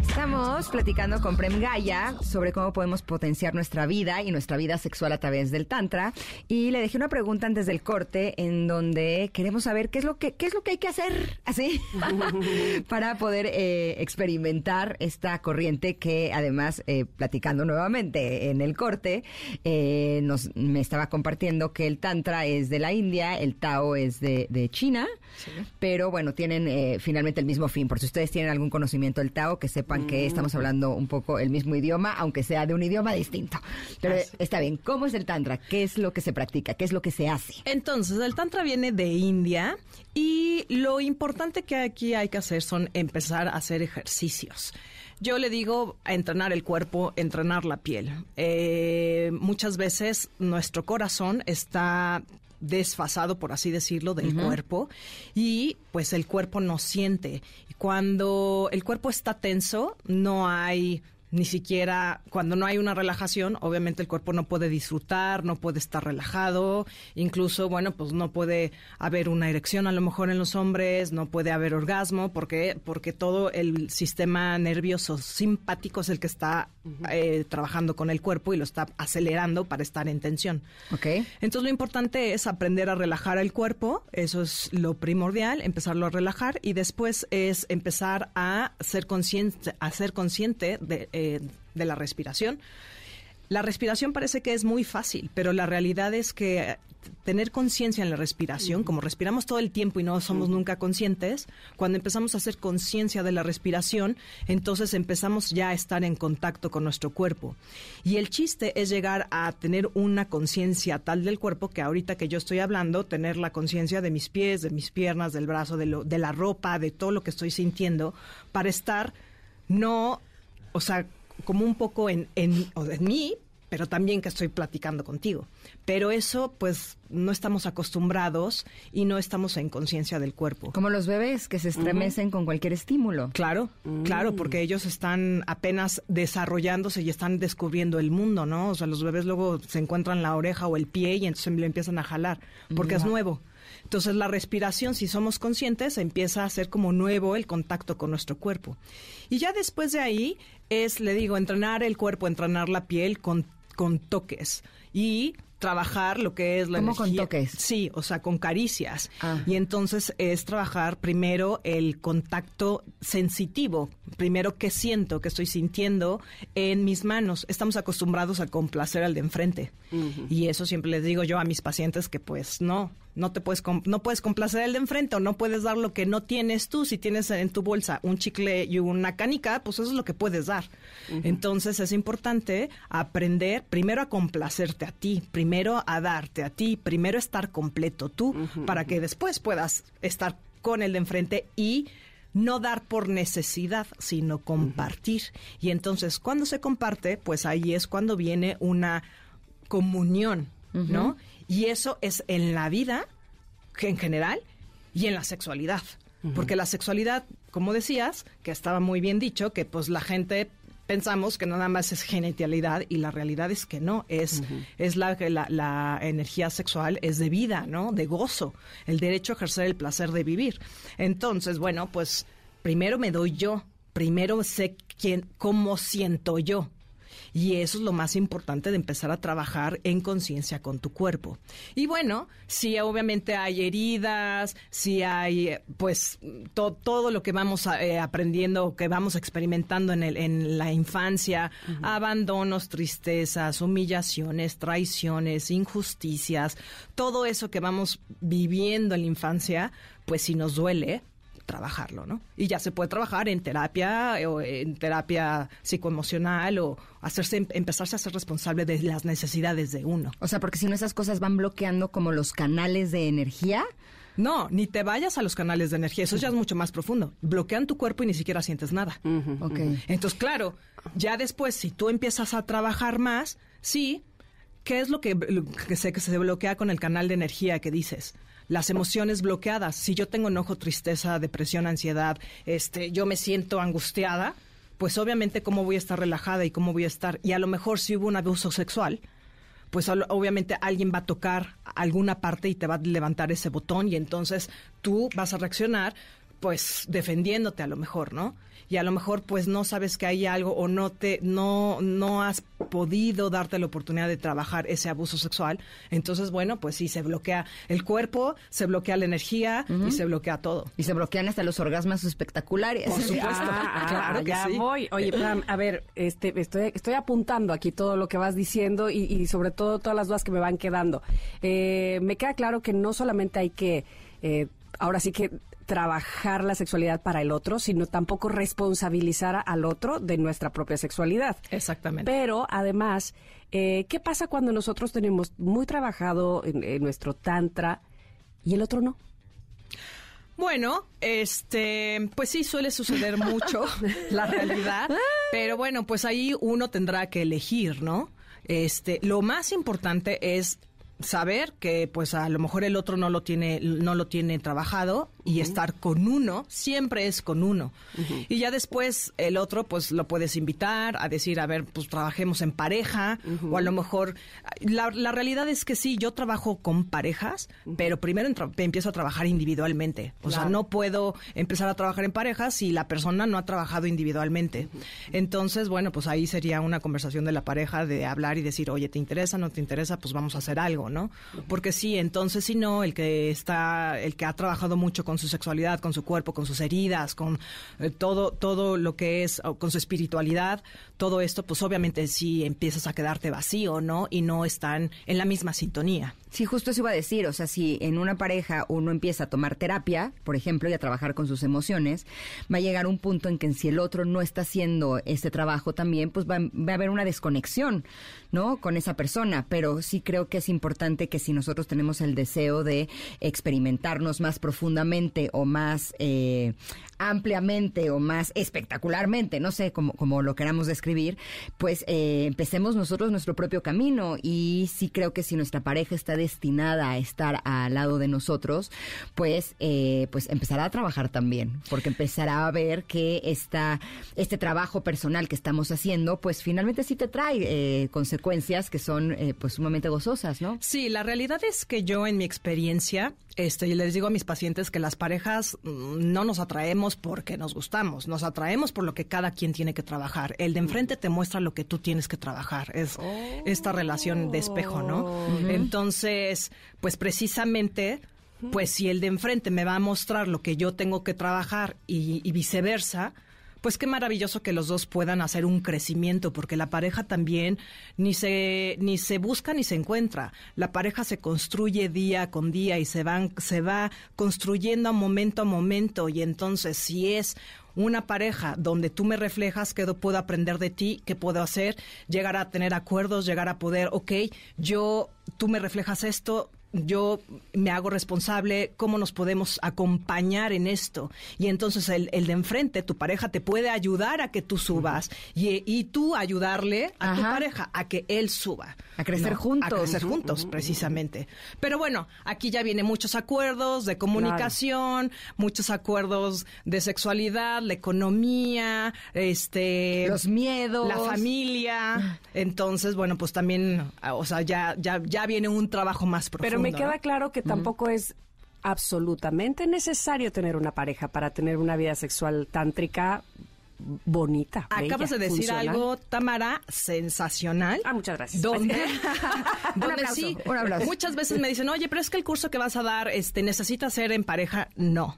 [SPEAKER 2] Estamos platicando con Prem Gaya sobre cómo podemos potenciar nuestra vida y nuestra vida sexual a través del tantra y le dejé una pregunta antes del corte en donde queremos saber qué es lo que qué es lo que hay que hacer así para poder eh, experimentar esta corriente que además eh, platicando nuevamente en el corte eh, nos me estaba compartiendo que el tantra es de la India, el Tao es de, de China, pero bueno tienen finalmente el mismo fin. Por si ustedes tienen algún conocimiento del Tao que sepan que estamos hablando un poco el mismo idioma, aunque sea de un idioma distinto. Pero está bien, ¿cómo es el Tantra? ¿Qué es lo que se practica? ¿Qué es lo que se hace?
[SPEAKER 4] Entonces, el Tantra viene de India y lo importante que aquí hay que hacer son empezar a hacer ejercicios. Yo le digo a entrenar el cuerpo, entrenar la piel. Eh, muchas veces nuestro corazón está desfasado, por así decirlo, del cuerpo y pues el cuerpo no siente. Cuando el cuerpo está tenso, no hay ni siquiera cuando no hay una relajación, obviamente el cuerpo no puede disfrutar, no puede estar relajado, incluso, bueno, pues no puede haber una erección a lo mejor en los hombres, no puede haber orgasmo, porque porque todo el sistema nervioso simpático es el que está eh, trabajando con el cuerpo y lo está acelerando para estar en tensión.
[SPEAKER 2] Okay.
[SPEAKER 4] Entonces lo importante es aprender a relajar el cuerpo, eso es lo primordial, empezarlo a relajar y después es empezar a ser consciente, a ser consciente de eh, de la respiración. La respiración parece que es muy fácil, pero la realidad es que tener conciencia en la respiración, como respiramos todo el tiempo y no somos nunca conscientes, cuando empezamos a hacer conciencia de la respiración, entonces empezamos ya a estar en contacto con nuestro cuerpo. Y el chiste es llegar a tener una conciencia tal del cuerpo que ahorita que yo estoy hablando, tener la conciencia de mis pies, de mis piernas, del brazo, de, lo, de la ropa, de todo lo que estoy sintiendo, para estar no o sea, como un poco en, en, en mí, pero también que estoy platicando contigo. Pero eso, pues, no estamos acostumbrados y no estamos en conciencia del cuerpo.
[SPEAKER 2] Como los bebés que se estremecen con cualquier estímulo.
[SPEAKER 4] Claro, claro, porque ellos están apenas desarrollándose y están descubriendo el mundo, ¿no? O sea, los bebés luego se encuentran la oreja o el pie y entonces le empiezan a jalar, porque es nuevo. Entonces la respiración, si somos conscientes, empieza a ser como nuevo el contacto con nuestro cuerpo. Y ya después de ahí es, le digo, entrenar el cuerpo, entrenar la piel con, con toques y trabajar lo que es la
[SPEAKER 2] ¿Cómo con toques?
[SPEAKER 4] Sí, o sea, con caricias.
[SPEAKER 2] Ah.
[SPEAKER 4] Y entonces es trabajar primero el contacto sensitivo, primero qué siento, qué estoy sintiendo en mis manos. Estamos acostumbrados a complacer al de enfrente. Y eso siempre les digo yo a mis pacientes que pues no, no te puedes no puedes complacer al de enfrente o no puedes dar lo que no tienes tú. Si tienes en tu bolsa un chicle y una canica, pues eso es lo que puedes dar. Entonces es importante aprender primero a complacerte a ti, primero a darte a ti, primero estar completo tú para que después puedas estar con el de enfrente y no dar por necesidad, sino compartir. Y entonces cuando se comparte, pues ahí es cuando viene una comunión, ¿no? Y eso es en la vida en general y en la sexualidad. Porque la sexualidad, como decías, que estaba muy bien dicho, que pues la gente pensamos que nada más es genitalidad y la realidad es que no, es, es la, la, la, energía sexual es de vida, ¿no? De gozo, el derecho a ejercer el placer de vivir. Entonces, bueno, pues primero me doy yo, primero sé quién, cómo siento yo. Y eso es lo más importante de empezar a trabajar en conciencia con tu cuerpo. Y bueno, si obviamente hay heridas, si hay pues todo lo que vamos eh, aprendiendo, que vamos experimentando en, el, en la infancia, abandonos, tristezas, humillaciones, traiciones, injusticias, todo eso que vamos viviendo en la infancia, pues si nos duele, trabajarlo, ¿no? Y ya se puede trabajar en terapia o en terapia psicoemocional o hacerse em, empezarse a ser responsable de las necesidades de uno.
[SPEAKER 2] O sea, porque si no esas cosas van bloqueando como los canales de energía.
[SPEAKER 4] No, ni te vayas a los canales de energía, eso ya es mucho más profundo. Bloquean tu cuerpo y ni siquiera sientes nada. Entonces, claro, ya después, si tú empiezas a trabajar más, sí, ¿qué es lo que, que, se, que se bloquea con el canal de energía que dices? Las emociones bloqueadas. Si yo tengo enojo, tristeza, depresión, ansiedad, este, yo me siento angustiada, pues obviamente cómo voy a estar relajada y cómo voy a estar. Y a lo mejor si hubo un abuso sexual, pues obviamente alguien va a tocar alguna parte y te va a levantar ese botón y entonces tú vas a reaccionar pues defendiéndote a lo mejor, ¿no? y a lo mejor pues no sabes que hay algo o no te no no has podido darte la oportunidad de trabajar ese abuso sexual, entonces bueno, pues sí se bloquea el cuerpo, se bloquea la energía y se bloquea todo.
[SPEAKER 2] Y se bloquean hasta los orgasmos espectaculares.
[SPEAKER 4] Por supuesto.
[SPEAKER 3] Ah, claro que ya voy. Oye, a ver, este estoy estoy apuntando aquí todo lo que vas diciendo y, sobre todo todas las dudas que me van quedando. Eh, me queda claro que no solamente hay que eh, ahora sí que trabajar la sexualidad para el otro, sino tampoco responsabilizar al otro de nuestra propia sexualidad.
[SPEAKER 4] Exactamente.
[SPEAKER 3] Pero además, eh, ¿qué pasa cuando nosotros tenemos muy trabajado en, nuestro tantra y el otro no?
[SPEAKER 4] Bueno, este, pues sí suele suceder mucho, la realidad, pero bueno, pues ahí uno tendrá que elegir, ¿no? Este, lo más importante es saber que pues a lo mejor el otro no lo tiene no lo tiene trabajado y estar con uno siempre es con uno. Y ya después el otro pues lo puedes invitar a decir a ver pues trabajemos en pareja o a lo mejor la, la, realidad es que sí yo trabajo con parejas pero primero empiezo a trabajar individualmente. O sea no puedo empezar a trabajar en parejas si la persona no ha trabajado individualmente. Entonces bueno pues ahí sería una conversación de la pareja de hablar y decir oye te interesa no te interesa pues vamos a hacer algo ¿no? Porque sí, entonces si no, el que está, el que ha trabajado mucho con su sexualidad, con su cuerpo, con sus heridas, con eh, todo, todo lo que es, con su espiritualidad, todo esto, pues obviamente sí empiezas a quedarte vacío, ¿no? Y no están en la misma sintonía.
[SPEAKER 2] Sí, justo eso iba a decir, o sea, si en una pareja uno empieza a tomar terapia, por ejemplo, y a trabajar con sus emociones, va a llegar un punto en que si el otro no está haciendo este trabajo también, pues va, va a haber una desconexión, ¿no? Con esa persona, pero sí creo que es importante que si nosotros tenemos el deseo de experimentarnos más profundamente o más eh, ampliamente o más espectacularmente, no sé, como, como lo queramos describir, pues eh, empecemos nosotros nuestro propio camino y sí creo que si nuestra pareja está destinada a estar al lado de nosotros, pues, eh, pues empezará a trabajar también, porque empezará a ver que esta, este trabajo personal que estamos haciendo, pues finalmente sí te trae eh, consecuencias que son eh, pues sumamente gozosas, ¿no?
[SPEAKER 4] Sí, la realidad es que yo en mi experiencia, este, les digo a mis pacientes que las parejas mm, no nos atraemos porque nos gustamos, nos atraemos por lo que cada quien tiene que trabajar. El de enfrente te muestra lo que tú tienes que trabajar, es esta relación de espejo, ¿no? Entonces, entonces, pues precisamente, pues si el de enfrente me va a mostrar lo que yo tengo que trabajar y, viceversa, pues qué maravilloso que los dos puedan hacer un crecimiento, porque la pareja también ni se, ni se busca ni se encuentra. La pareja se construye día con día y se van, se va construyendo momento a momento. Y entonces, si es una pareja donde tú me reflejas qué puedo aprender de ti, qué puedo hacer, llegar a tener acuerdos, llegar a poder, ok, yo, tú me reflejas esto, yo me hago responsable, cómo nos podemos acompañar en esto. Y entonces el, de enfrente, tu pareja, te puede ayudar a que tú subas y, tú ayudarle a tu pareja a que él suba.
[SPEAKER 2] A crecer juntos.
[SPEAKER 4] A crecer juntos, precisamente. Pero bueno, aquí ya vienen muchos acuerdos de comunicación, muchos acuerdos de sexualidad, la economía, este...
[SPEAKER 2] Los miedos.
[SPEAKER 4] La familia. Entonces, bueno, pues también, o sea, ya, ya, ya viene un trabajo más profundo
[SPEAKER 3] me queda claro que tampoco es absolutamente necesario tener una pareja para tener una vida sexual tántrica bonita.
[SPEAKER 4] Acabas
[SPEAKER 3] bella,
[SPEAKER 4] de decir
[SPEAKER 3] funcional.
[SPEAKER 4] algo, Tamara, sensacional.
[SPEAKER 3] Ah, muchas gracias.
[SPEAKER 4] Donde,
[SPEAKER 2] Un
[SPEAKER 4] donde
[SPEAKER 2] aplauso,
[SPEAKER 4] sí,
[SPEAKER 2] un aplauso.
[SPEAKER 4] muchas veces me dicen, oye, pero es que el curso que vas a dar este, necesita ser en pareja. No.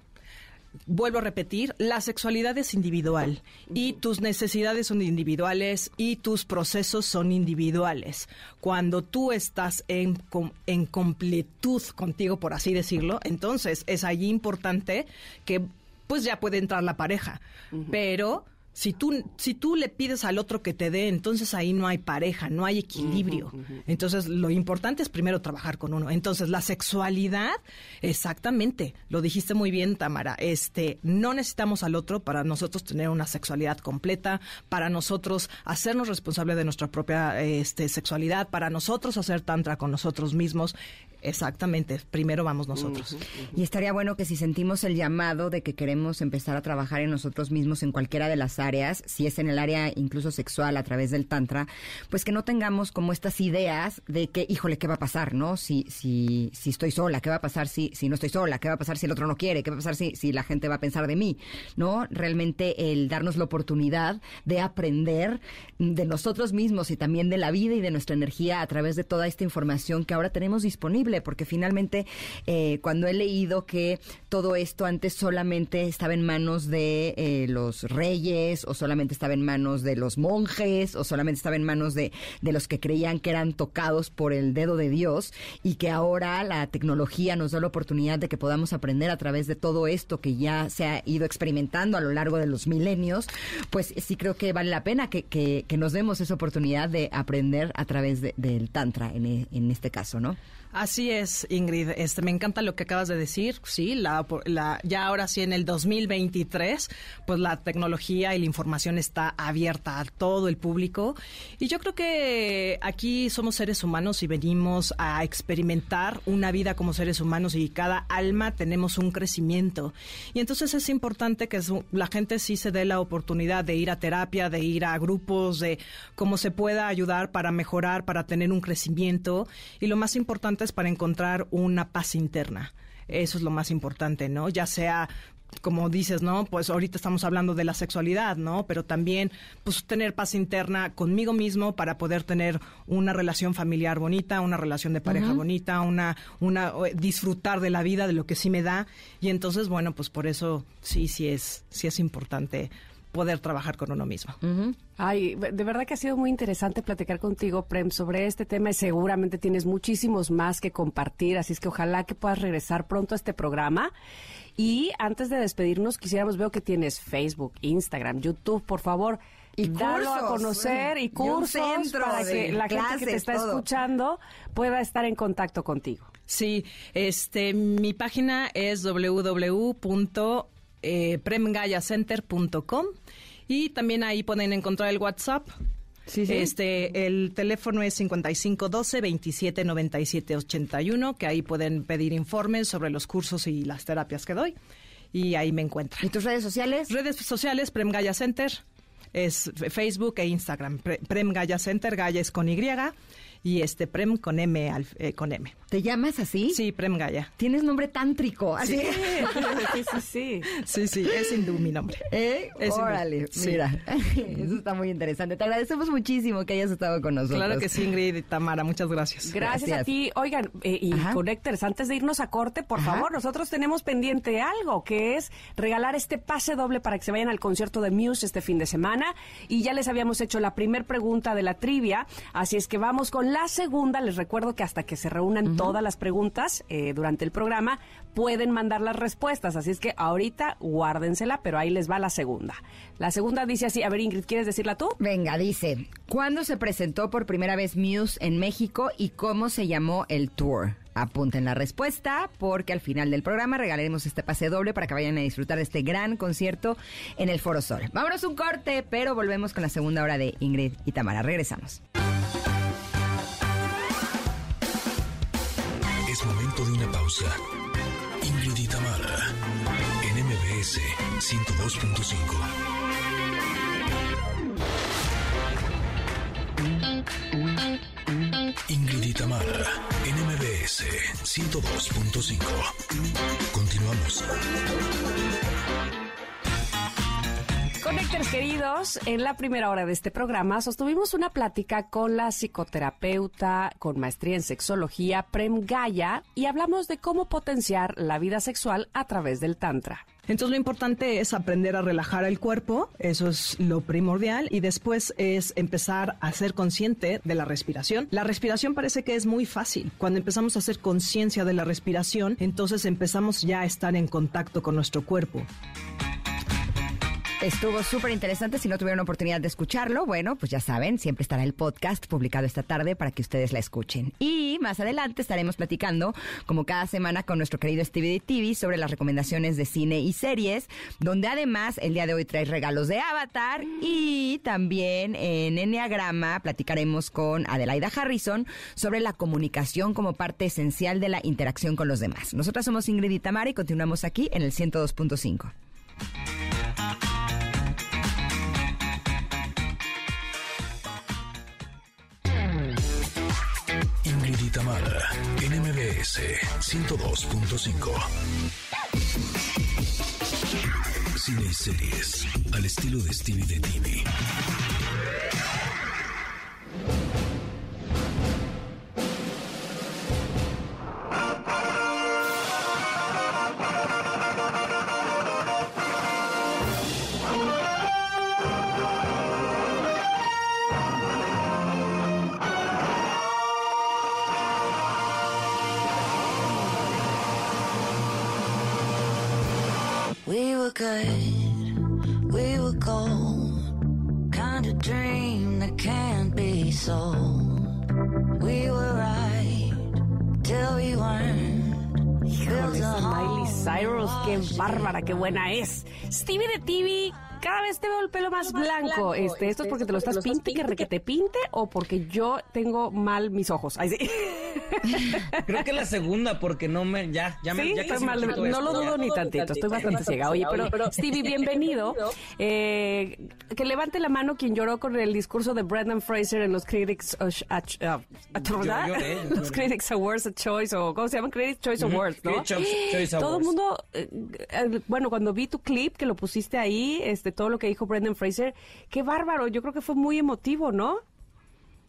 [SPEAKER 4] Vuelvo a repetir, la sexualidad es individual y tus necesidades son individuales y tus procesos son individuales. Cuando tú estás en, en completud contigo, por así decirlo, entonces es allí importante que pues ya puede entrar la pareja. Pero si tú, si tú le pides al otro que te dé, entonces ahí no hay pareja, no hay equilibrio. Entonces lo importante es primero trabajar con uno. Entonces la sexualidad, exactamente, lo dijiste muy bien, Tamara. Este, no necesitamos al otro para nosotros tener una sexualidad completa, para nosotros hacernos responsable de nuestra propia este, sexualidad, para nosotros hacer tantra con nosotros mismos. Exactamente, primero vamos nosotros.
[SPEAKER 2] Y estaría bueno que si sentimos el llamado de que queremos empezar a trabajar en nosotros mismos en cualquiera de las áreas, si es en el área incluso sexual a través del tantra, pues que no tengamos como estas ideas de que, híjole, ¿qué va a pasar, no? Si si si estoy sola, ¿qué va a pasar si si no estoy sola? ¿Qué va a pasar si el otro no quiere? ¿Qué va a pasar si si la gente va a pensar de mí? ¿No? Realmente el darnos la oportunidad de aprender de nosotros mismos y también de la vida y de nuestra energía a través de toda esta información que ahora tenemos disponible, porque finalmente eh, cuando he leído que todo esto antes solamente estaba en manos de eh, los reyes o solamente estaba en manos de los monjes o solamente estaba en manos de, de los que creían que eran tocados por el dedo de Dios y que ahora la tecnología nos da la oportunidad de que podamos aprender a través de todo esto que ya se ha ido experimentando a lo largo de los milenios, pues sí creo que vale la pena que, que- que nos demos esa oportunidad de aprender a través de- del Tantra en, e- en este caso, ¿no?
[SPEAKER 4] Así es, Ingrid. Este, me encanta lo que acabas de decir. Sí, ya ahora sí en el 2023, pues la tecnología y la información está abierta a todo el público. Y yo creo que aquí somos seres humanos y venimos a experimentar una vida como seres humanos y cada alma tenemos un crecimiento. Y entonces es importante que la gente sí se dé la oportunidad de ir a terapia, de ir a grupos, de cómo se pueda ayudar para mejorar, para tener un crecimiento. Y lo más importante para encontrar una paz interna. Eso es lo más importante, ¿no? Ya sea como dices, ¿no? Pues ahorita estamos hablando de la sexualidad, ¿no? Pero también, pues, tener paz interna conmigo mismo para poder tener una relación familiar bonita, una relación de pareja bonita, una, una, eh, disfrutar de la vida, de lo que sí me da. Y entonces, bueno, pues por eso sí, sí es, sí es importante poder trabajar con uno mismo.
[SPEAKER 3] Ay, de verdad que ha sido muy interesante platicar contigo, Prem, sobre este tema y seguramente tienes muchísimos más que compartir, así es que ojalá que puedas regresar pronto a este programa. Y antes de despedirnos, quisiéramos, veo que tienes Facebook, Instagram, YouTube, por favor.
[SPEAKER 2] Y
[SPEAKER 3] dalo a
[SPEAKER 2] cursos,
[SPEAKER 3] conocer y cursos
[SPEAKER 2] centro
[SPEAKER 3] para que la gente que te
[SPEAKER 2] clases,
[SPEAKER 3] está
[SPEAKER 2] todo.
[SPEAKER 3] escuchando pueda estar en contacto contigo.
[SPEAKER 4] Sí, este, mi página es www.premgayacenter.com y también ahí pueden encontrar el WhatsApp.
[SPEAKER 2] Sí, sí.
[SPEAKER 4] Este, el teléfono es 5512 27 97 81, que ahí pueden pedir informes sobre los cursos y las terapias que doy. Y ahí me encuentran.
[SPEAKER 2] ¿Y tus redes sociales?
[SPEAKER 4] Redes sociales, Prem Gaya Center, es Facebook e Instagram. Pre- Prem Gaya Center, Gaya es con Y y este Prem con M, al- eh, con M.
[SPEAKER 2] ¿Te llamas así?
[SPEAKER 4] Sí, Prem Gaya.
[SPEAKER 2] Tienes nombre tántrico, así.
[SPEAKER 3] sí, sí, sí.
[SPEAKER 4] Sí, sí, es hindú mi nombre.
[SPEAKER 2] ¿Eh?
[SPEAKER 4] Es hindú.
[SPEAKER 2] Órale,
[SPEAKER 4] Sí.
[SPEAKER 2] mira, eso está muy interesante. Te agradecemos muchísimo que hayas estado con nosotros.
[SPEAKER 4] Claro que sí, Ingrid y Tamara, muchas gracias.
[SPEAKER 3] Gracias,
[SPEAKER 2] Gracias.
[SPEAKER 3] a ti. Oigan, eh, y
[SPEAKER 2] Ajá.
[SPEAKER 3] Connectors, antes de irnos a corte, por
[SPEAKER 2] Ajá.
[SPEAKER 3] favor, nosotros tenemos pendiente algo, que es regalar este pase doble para que se vayan al concierto de Muse este fin de semana. Y ya les habíamos hecho la primer pregunta de la trivia, así es que vamos con la segunda. Les recuerdo que hasta que se reúnan todas las preguntas eh, durante el programa, pueden mandar las respuestas. Así es que ahorita guárdensela, pero ahí les va la segunda. La segunda dice así, a ver Ingrid, ¿quieres decirla tú?
[SPEAKER 2] Venga, dice, ¿cuándo se presentó por primera vez Muse en México y cómo se llamó el tour? Apunten la respuesta porque al final del programa regalaremos este pase doble para que vayan a disfrutar de este gran concierto en el Foro Sol. Vámonos un corte, pero volvemos con la segunda hora de Ingrid y Tamara. Regresamos.
[SPEAKER 1] Pausa. Ingrid y Tamara, en MBS 102.5. Ingrid y Tamara, en MBS 102.5. Continuamos.
[SPEAKER 3] Conectores queridos, en la primera hora de este programa sostuvimos una plática con la psicoterapeuta con maestría en sexología Prem Gaya y hablamos de cómo potenciar la vida sexual a través del tantra.
[SPEAKER 4] Entonces lo importante es aprender a relajar el cuerpo, eso es lo primordial, y después es empezar a ser consciente de la respiración. La respiración parece que es muy fácil. Cuando empezamos a hacer conciencia de la respiración, entonces empezamos ya a estar en contacto con nuestro cuerpo.
[SPEAKER 2] Estuvo súper interesante. Si no tuvieron oportunidad de escucharlo, bueno, pues ya saben, siempre estará el podcast publicado esta tarde para que ustedes la escuchen. Y más adelante estaremos platicando, como cada semana, con nuestro querido Stevie de TV sobre las recomendaciones de cine y series, donde además el día de hoy trae regalos de Avatar y también en Enneagrama platicaremos con Adelaida Harrison sobre la comunicación como parte esencial de la interacción con los demás. Nosotras somos Ingrid y Tamara y continuamos aquí en el 102.5.
[SPEAKER 1] Tamara, NMBS 102.5. Cine y series, al estilo de Stevie de TV.
[SPEAKER 3] Bárbara, qué buena es. Stevie de TV cada vez te veo el pelo más blanco. Este, ¿Esto es porque te lo estás pinte, que te pinte o porque yo tengo mal mis ojos?
[SPEAKER 5] Creo que la segunda, porque no me, ya, ya me, ya
[SPEAKER 3] mal, no lo dudo ni tantito, estoy bastante ciega. Oye, pero Stevie, bienvenido. Eh, que levante la mano quien lloró con el discurso de Brendan Fraser en los Critics, uh, los Critics Awards a Choice, o ¿cómo se llaman? Critics Choice Awards, ¿no? Todo el mundo, eh, eh, bueno, cuando vi tu clip que lo pusiste ahí, este, todo lo que dijo Brendan Fraser. Qué bárbaro, yo creo que fue muy emotivo, ¿no?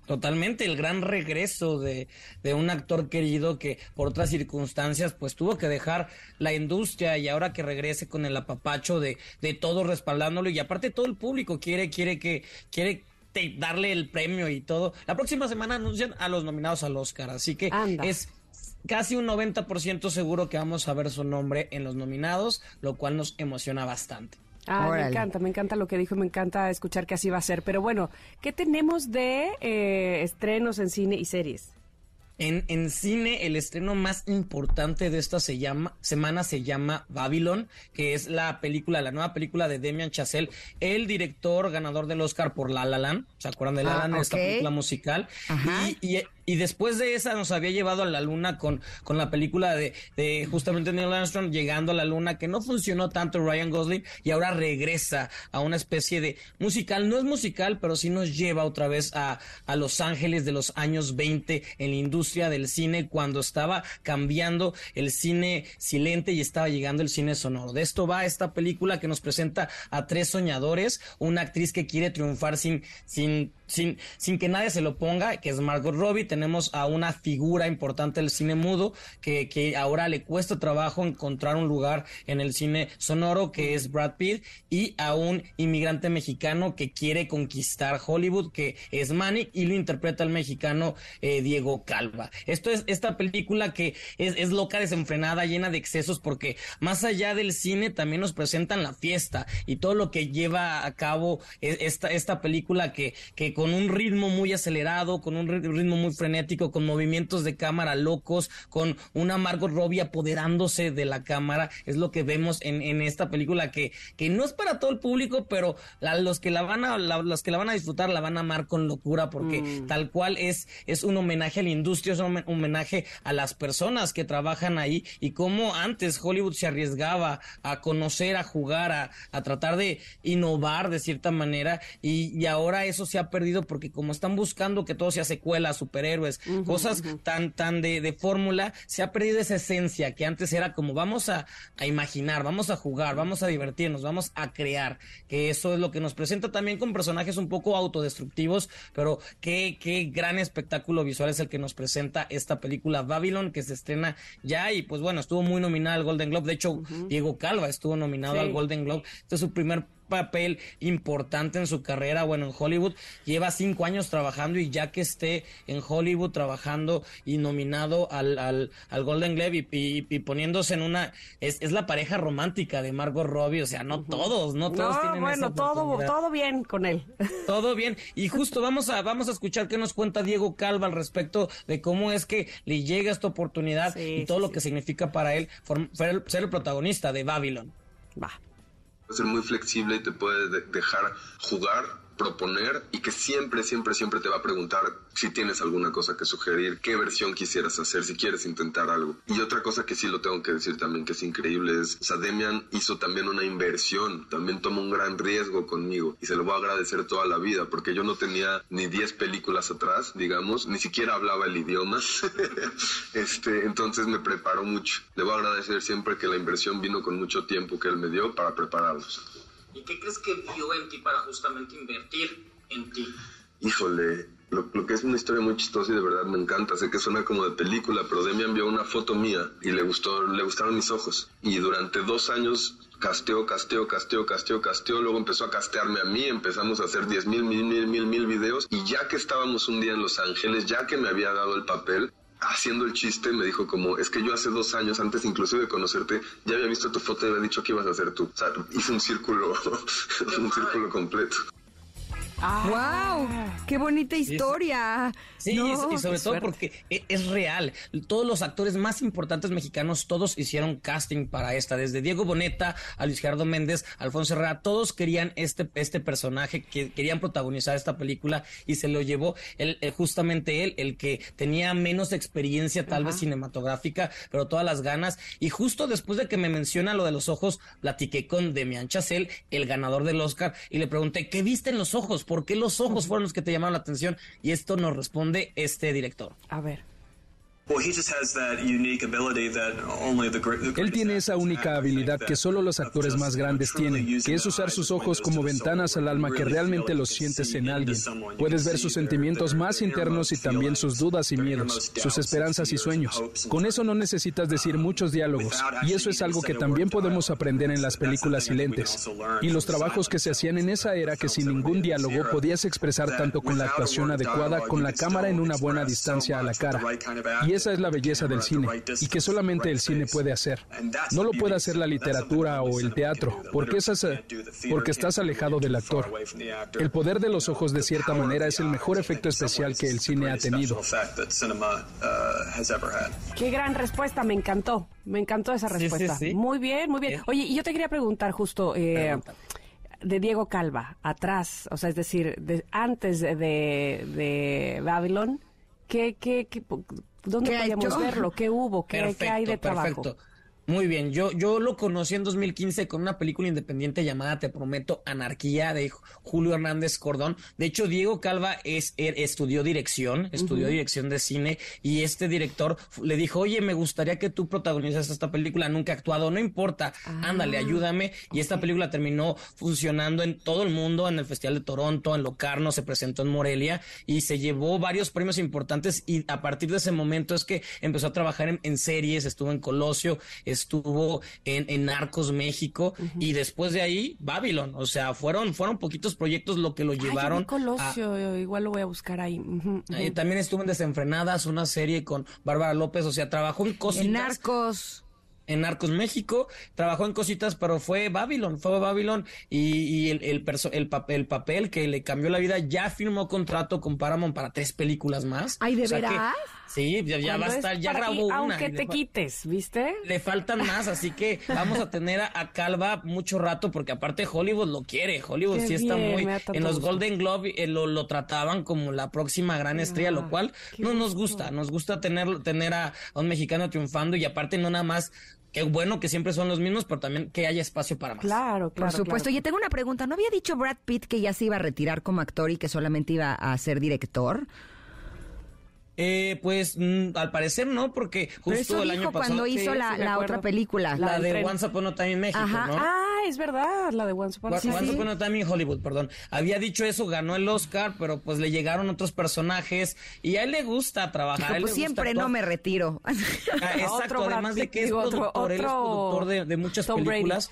[SPEAKER 5] Totalmente, el gran regreso de, de, un actor querido que por otras circunstancias pues tuvo que dejar la industria y ahora que regrese con el apapacho de, de todo respaldándolo y aparte todo el público quiere, quiere que, quiere darle el premio y todo. La próxima semana anuncian a los nominados al Oscar, así que es casi un 90% seguro que vamos a ver su nombre en los nominados, lo cual nos emociona bastante.
[SPEAKER 3] Ah, me encanta, me encanta lo que dijo, me encanta escuchar que así va a ser. Pero bueno, ¿qué tenemos de eh, estrenos en cine y series?
[SPEAKER 5] En, en, cine, el estreno más importante de esta se llama, semana se llama Babylon, que es la película, la nueva película de Demian Chazelle, el director ganador del Oscar por La La Land. ¿Se acuerdan de La La Land? Esta película musical. y, y después de esa nos había llevado a la luna con, con la película de, de justamente Neil Armstrong llegando a la luna, que no funcionó tanto Ryan Gosling y ahora regresa a una especie de musical. No es musical, pero sí nos lleva otra vez a, a Los Ángeles de los años 20 en la industria del cine cuando estaba cambiando el cine silente y estaba llegando el cine sonoro. De esto va esta película que nos presenta a tres soñadores, una actriz que quiere triunfar sin, sin sin, sin que nadie se lo ponga, que es Margot Robbie. Tenemos a una figura importante del cine mudo que, que ahora le cuesta trabajo encontrar un lugar en el cine sonoro, que es Brad Pitt, y a un inmigrante mexicano que quiere conquistar Hollywood, que es Manny, y lo interpreta el mexicano eh, Diego Calva. Esto es esta película que es, es loca, desenfrenada, llena de excesos, porque más allá del cine también nos presentan la fiesta y todo lo que lleva a cabo e, esta, esta película que, que con un ritmo muy acelerado, con un ritmo muy frenético, con movimientos de cámara locos, con una Margot Robbie apoderándose de la cámara. Es lo que vemos en, en esta película que, que no es para todo el público, pero los que la van a, los que la van a disfrutar la van a amar con locura porque mm. tal cual es, es un homenaje a la industria, es un homenaje a las personas que trabajan ahí y cómo antes Hollywood se arriesgaba a conocer, a jugar, a, a tratar de innovar de cierta manera y, y ahora eso se ha perdido porque como están buscando que todo sea secuela, superhéroes, cosas tan, tan de, de fórmula, se ha perdido esa esencia que antes era como vamos a, a imaginar, vamos a jugar, vamos a divertirnos, vamos a crear, que eso es lo que nos presenta también con personajes un poco autodestructivos, pero qué, qué gran espectáculo visual es el que nos presenta esta película Babylon, que se estrena ya y pues bueno, estuvo muy nominada al Golden Globe, de hecho Diego Calva estuvo nominado al Golden Globe, este es su primer papel importante en su carrera, bueno, en Hollywood. Lleva cinco años trabajando y ya que esté en Hollywood trabajando y nominado al, al, al Golden Globe y, poniéndose en una... Es, es, la pareja romántica de Margot Robbie, o sea, no todos, no todos tienen
[SPEAKER 3] bueno, todo, todo bien con él.
[SPEAKER 5] Todo bien. Y justo vamos a, vamos a escuchar qué nos cuenta Diego Calva al respecto de cómo es que le llega esta oportunidad y todo lo que significa para él ser el protagonista de Babylon.
[SPEAKER 3] Va
[SPEAKER 6] ser muy flexible y te puede dejar jugar proponer y que siempre, siempre, siempre te va a preguntar si tienes alguna cosa que sugerir, qué versión quisieras hacer, si quieres intentar algo. Y otra cosa que sí lo tengo que decir también que es increíble es, o Demian hizo también una inversión, también tomó un gran riesgo conmigo y se lo voy a agradecer toda la vida porque yo no tenía ni 10 películas atrás, digamos, ni siquiera hablaba el idioma. este, entonces me preparó mucho. Le voy a agradecer siempre que la inversión vino con mucho tiempo que él me dio para prepararlos.
[SPEAKER 7] ¿Y qué crees que vio en ti para justamente invertir en ti?
[SPEAKER 6] Híjole, lo, que es una historia muy chistosa y de verdad me encanta. Sé que suena como de película, pero Demi envió una foto mía y le gustó, le gustaron mis ojos. Y durante dos años casteó, casteó, casteó, casteó, casteó. Luego empezó a castearme a mí. Empezamos a hacer diez mil, mil, mil, mil, mil videos. Y ya que estábamos un día en Los Ángeles, ya que me había dado el papel, haciendo el chiste me dijo como, es que yo hace dos años, antes inclusive de conocerte, ya había visto tu foto y había dicho que ibas a hacer tú. O sea, hice un círculo, un círculo completo.
[SPEAKER 2] ¡Wow! ¡Qué bonita historia!
[SPEAKER 5] Sí, y sobre todo porque e, es real. Todos los actores más importantes mexicanos, todos hicieron casting para esta. Desde Diego Boneta a Luis Gerardo Méndez, Alfonso Herrera, todos querían este, este personaje, que querían protagonizar esta película y se lo llevó él, eh, justamente él, el que tenía menos experiencia tal vez cinematográfica, pero todas las ganas. Y justo después de que me menciona lo de los ojos, platiqué con Demian Chazelle, el ganador del Oscar, y le pregunté, ¿qué viste en los ojos? ¿Por qué los ojos fueron los que te llamaron la atención? Y esto nos responde este director.
[SPEAKER 3] A ver.
[SPEAKER 8] Él tiene esa única habilidad que solo los actores más grandes tienen, que es usar sus ojos como ventanas al alma que realmente los sientes en alguien. Puedes ver sus sentimientos más internos y también sus dudas y miedos, sus esperanzas y sueños. Con eso no necesitas decir muchos diálogos, y eso es algo que también podemos aprender en las películas silentes. Y los trabajos que se hacían en esa era que sin ningún diálogo podías expresar tanto con la actuación adecuada, con la cámara en una buena distancia a la cara. Y esa es la belleza del cine y que solamente el cine puede hacer. No lo puede hacer la literatura o el teatro, porque, esas, porque estás alejado del actor. El poder de los ojos de cierta manera es el mejor efecto especial que el cine ha tenido.
[SPEAKER 3] Qué gran respuesta, me encantó. Me encantó esa respuesta. Muy bien, muy bien. Oye, y yo te quería preguntar justo... Eh, de Diego Calva, atrás, o sea, es decir, antes de, de Babylon, ¿qué, qué, qué, ¿Dónde podíamos verlo? ¿Qué hubo? ¿Qué, ¿qué hay de trabajo?
[SPEAKER 5] Perfecto. Muy bien, yo, yo lo conocí en 2015 con una película independiente llamada Te Prometo Anarquía de Julio Hernández Cordón. De hecho, Diego Calva es, er, estudió dirección, estudió dirección de cine y este director le dijo, oye, me gustaría que tú protagonizas esta película, nunca he actuado, no importa, ándale, ah, ayúdame. Y esta película terminó funcionando en todo el mundo, en el Festival de Toronto, en Locarno, se presentó en Morelia y se llevó varios premios importantes y a partir de ese momento es que empezó a trabajar en, series, estuvo en Colosio, estuvo en, en Narcos México y después de ahí Babylon, o sea, fueron fueron poquitos proyectos lo que lo llevaron.
[SPEAKER 3] Colosio, igual lo voy a buscar ahí.
[SPEAKER 5] también estuvo en Desenfrenadas, una serie con Bárbara López, o sea, trabajó en cositas.
[SPEAKER 2] En Narcos
[SPEAKER 5] en Narcos México, trabajó en cositas, pero fue Babylon, fue Babylon y, el, el, el, papel, papel que le cambió la vida, ya firmó contrato con Paramount para tres películas más.
[SPEAKER 2] Ay, ¿de veras?
[SPEAKER 5] Sí, ya, va a estar, ya grabó una.
[SPEAKER 3] Aunque te quites, ¿viste?
[SPEAKER 5] Le faltan más, así que vamos a tener a, Calva mucho rato, porque aparte Hollywood lo quiere. Hollywood sí está muy. En los Golden Globe eh, lo, trataban como la próxima gran estrella, lo cual no nos gusta. Nos gusta tener, tener a, un mexicano triunfando y aparte no nada más qué bueno que siempre son los mismos, pero también que haya espacio para más.
[SPEAKER 3] Claro, claro.
[SPEAKER 2] Por supuesto. Oye, tengo una pregunta. ¿No había dicho Brad Pitt que ya se iba a retirar como actor y que solamente iba a ser director?
[SPEAKER 5] Eh, pues mm, al parecer no, porque justo el año pasado.
[SPEAKER 2] cuando hizo la, otra película.
[SPEAKER 5] La, de Once Upon a Time en México, ¿no?
[SPEAKER 3] Ah, es verdad, la de Once Upon a Time.
[SPEAKER 5] Once Upon a Time en Hollywood, perdón. Había dicho eso, ganó el Oscar, pero pues le llegaron otros personajes y a él le gusta trabajar.
[SPEAKER 2] pues siempre no me retiro.
[SPEAKER 5] Ah, exacto, además de que es productor, él es productor de, muchas películas.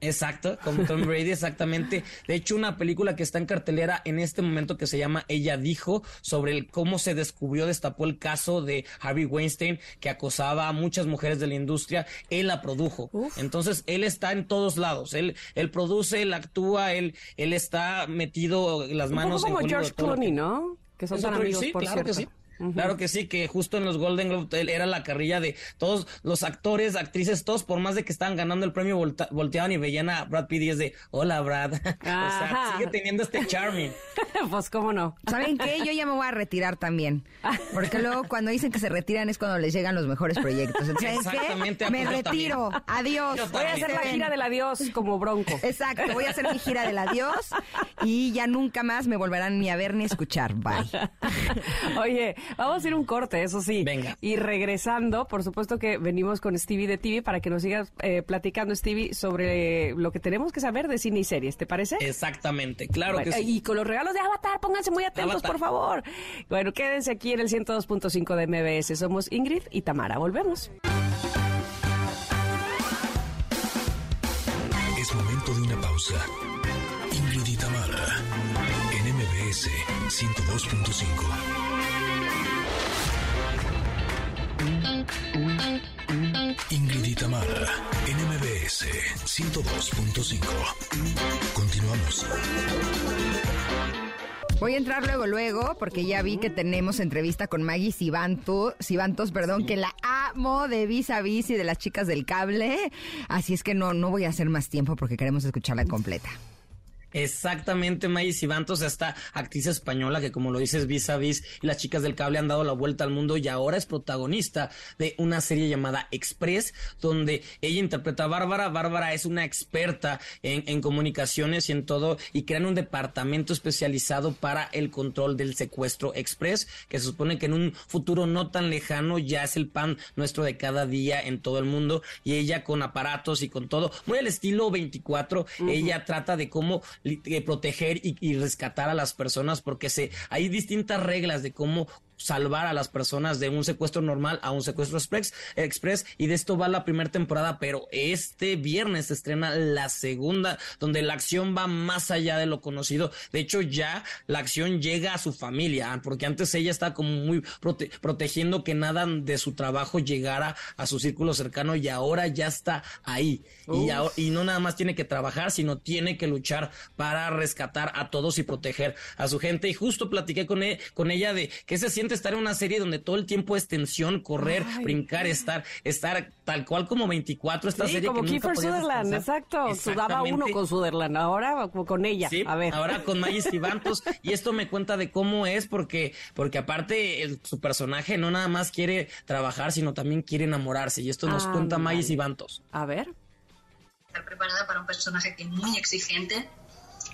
[SPEAKER 5] Exacto, como Tom Brady, exactamente. De hecho, una película que está en cartelera en este momento que se llama Ella dijo sobre el cómo se descubrió, destapó el caso de Harvey Weinstein que acosaba a muchas mujeres de la industria. Él la produjo. Entonces, él está en todos lados. Él, él produce, él actúa, él, él está metido las manos
[SPEAKER 3] Un poco como George Clooney, ¿no? Que son tan amigos, por claro Que sí.
[SPEAKER 5] Claro que sí, que justo en los Golden Globe era la carrilla de todos los actores, actrices, todos, por más de que estaban ganando el premio, volteaban y veían a Brad Pitt y es de, hola Brad. o sea, sigue teniendo este charming.
[SPEAKER 3] pues cómo no.
[SPEAKER 2] ¿Saben qué? Yo ya me voy a retirar también. Porque luego cuando dicen que se retiran es cuando les llegan los mejores proyectos. Exactamente. Me retiro. Adiós.
[SPEAKER 3] Voy a hacer la gira del adiós como bronco.
[SPEAKER 2] Exacto. Voy a hacer mi gira del adiós y ya nunca más me volverán ni a ver ni a escuchar. Bye.
[SPEAKER 3] Oye, Vamos a ir un corte, eso sí.
[SPEAKER 5] Venga.
[SPEAKER 3] Y regresando, por supuesto que venimos con Stevie de TV para que nos sigas eh, platicando, Stevie, sobre lo que tenemos que saber de cine y series, ¿te parece?
[SPEAKER 5] Exactamente, claro que sí.
[SPEAKER 3] Y con los regalos de Avatar, pónganse muy atentos, por favor. Bueno, quédense aquí en el 102.5 de MBS. Somos Ingrid y Tamara. Volvemos.
[SPEAKER 1] Es momento de una pausa. Ingrid y Tamara en MBS 102.5. Ingrid y NMBS 102.5. Continuamos.
[SPEAKER 2] Voy a entrar luego, luego, porque ya vi que tenemos entrevista con Maggie Sibantos, perdón, que la amo de Vis a Vis y de las chicas del cable. Así es que no, no voy a hacer más tiempo porque queremos escucharla completa.
[SPEAKER 5] Exactamente, Maggie Sibantos, esta actriz española que como lo dices vis a vis y las chicas del cable han dado la vuelta al mundo y ahora es protagonista de una serie llamada Express, donde ella interpreta a Bárbara. Bárbara es una experta en, en comunicaciones y en todo y crean un departamento especializado para el control del secuestro Express, que se supone que en un futuro no tan lejano ya es el pan nuestro de cada día en todo el mundo y ella con aparatos y con todo, muy al estilo 24, ella trata de cómo proteger y, y, rescatar a las personas porque se, hay distintas reglas de cómo salvar a las personas de un secuestro normal a un secuestro express, express y de esto va la primera temporada, pero este viernes se estrena la segunda, donde la acción va más allá de lo conocido. De hecho, ya la acción llega a su familia, porque antes ella estaba como muy protegiendo que nada de su trabajo llegara a su círculo cercano y ahora ya está ahí. Y, y no nada más tiene que trabajar, sino tiene que luchar para rescatar a todos y proteger a su gente. Y justo platiqué con, e, con ella de que se siente estar en una serie donde todo el tiempo es tensión, correr, brincar, estar, estar tal cual como 24 esta serie
[SPEAKER 3] como
[SPEAKER 5] que
[SPEAKER 3] Kiefer Sutherland, exacto. Sudaba uno con Sutherland, ahora con ella.
[SPEAKER 5] Sí,
[SPEAKER 3] a ver.
[SPEAKER 5] ahora con Maggie Stivantos. y esto me cuenta de cómo es, porque, porque aparte su personaje no nada más quiere trabajar, sino también quiere enamorarse. Y esto nos cuenta Maggie Stivantos.
[SPEAKER 3] A ver.
[SPEAKER 9] Estar preparada para un personaje que es muy exigente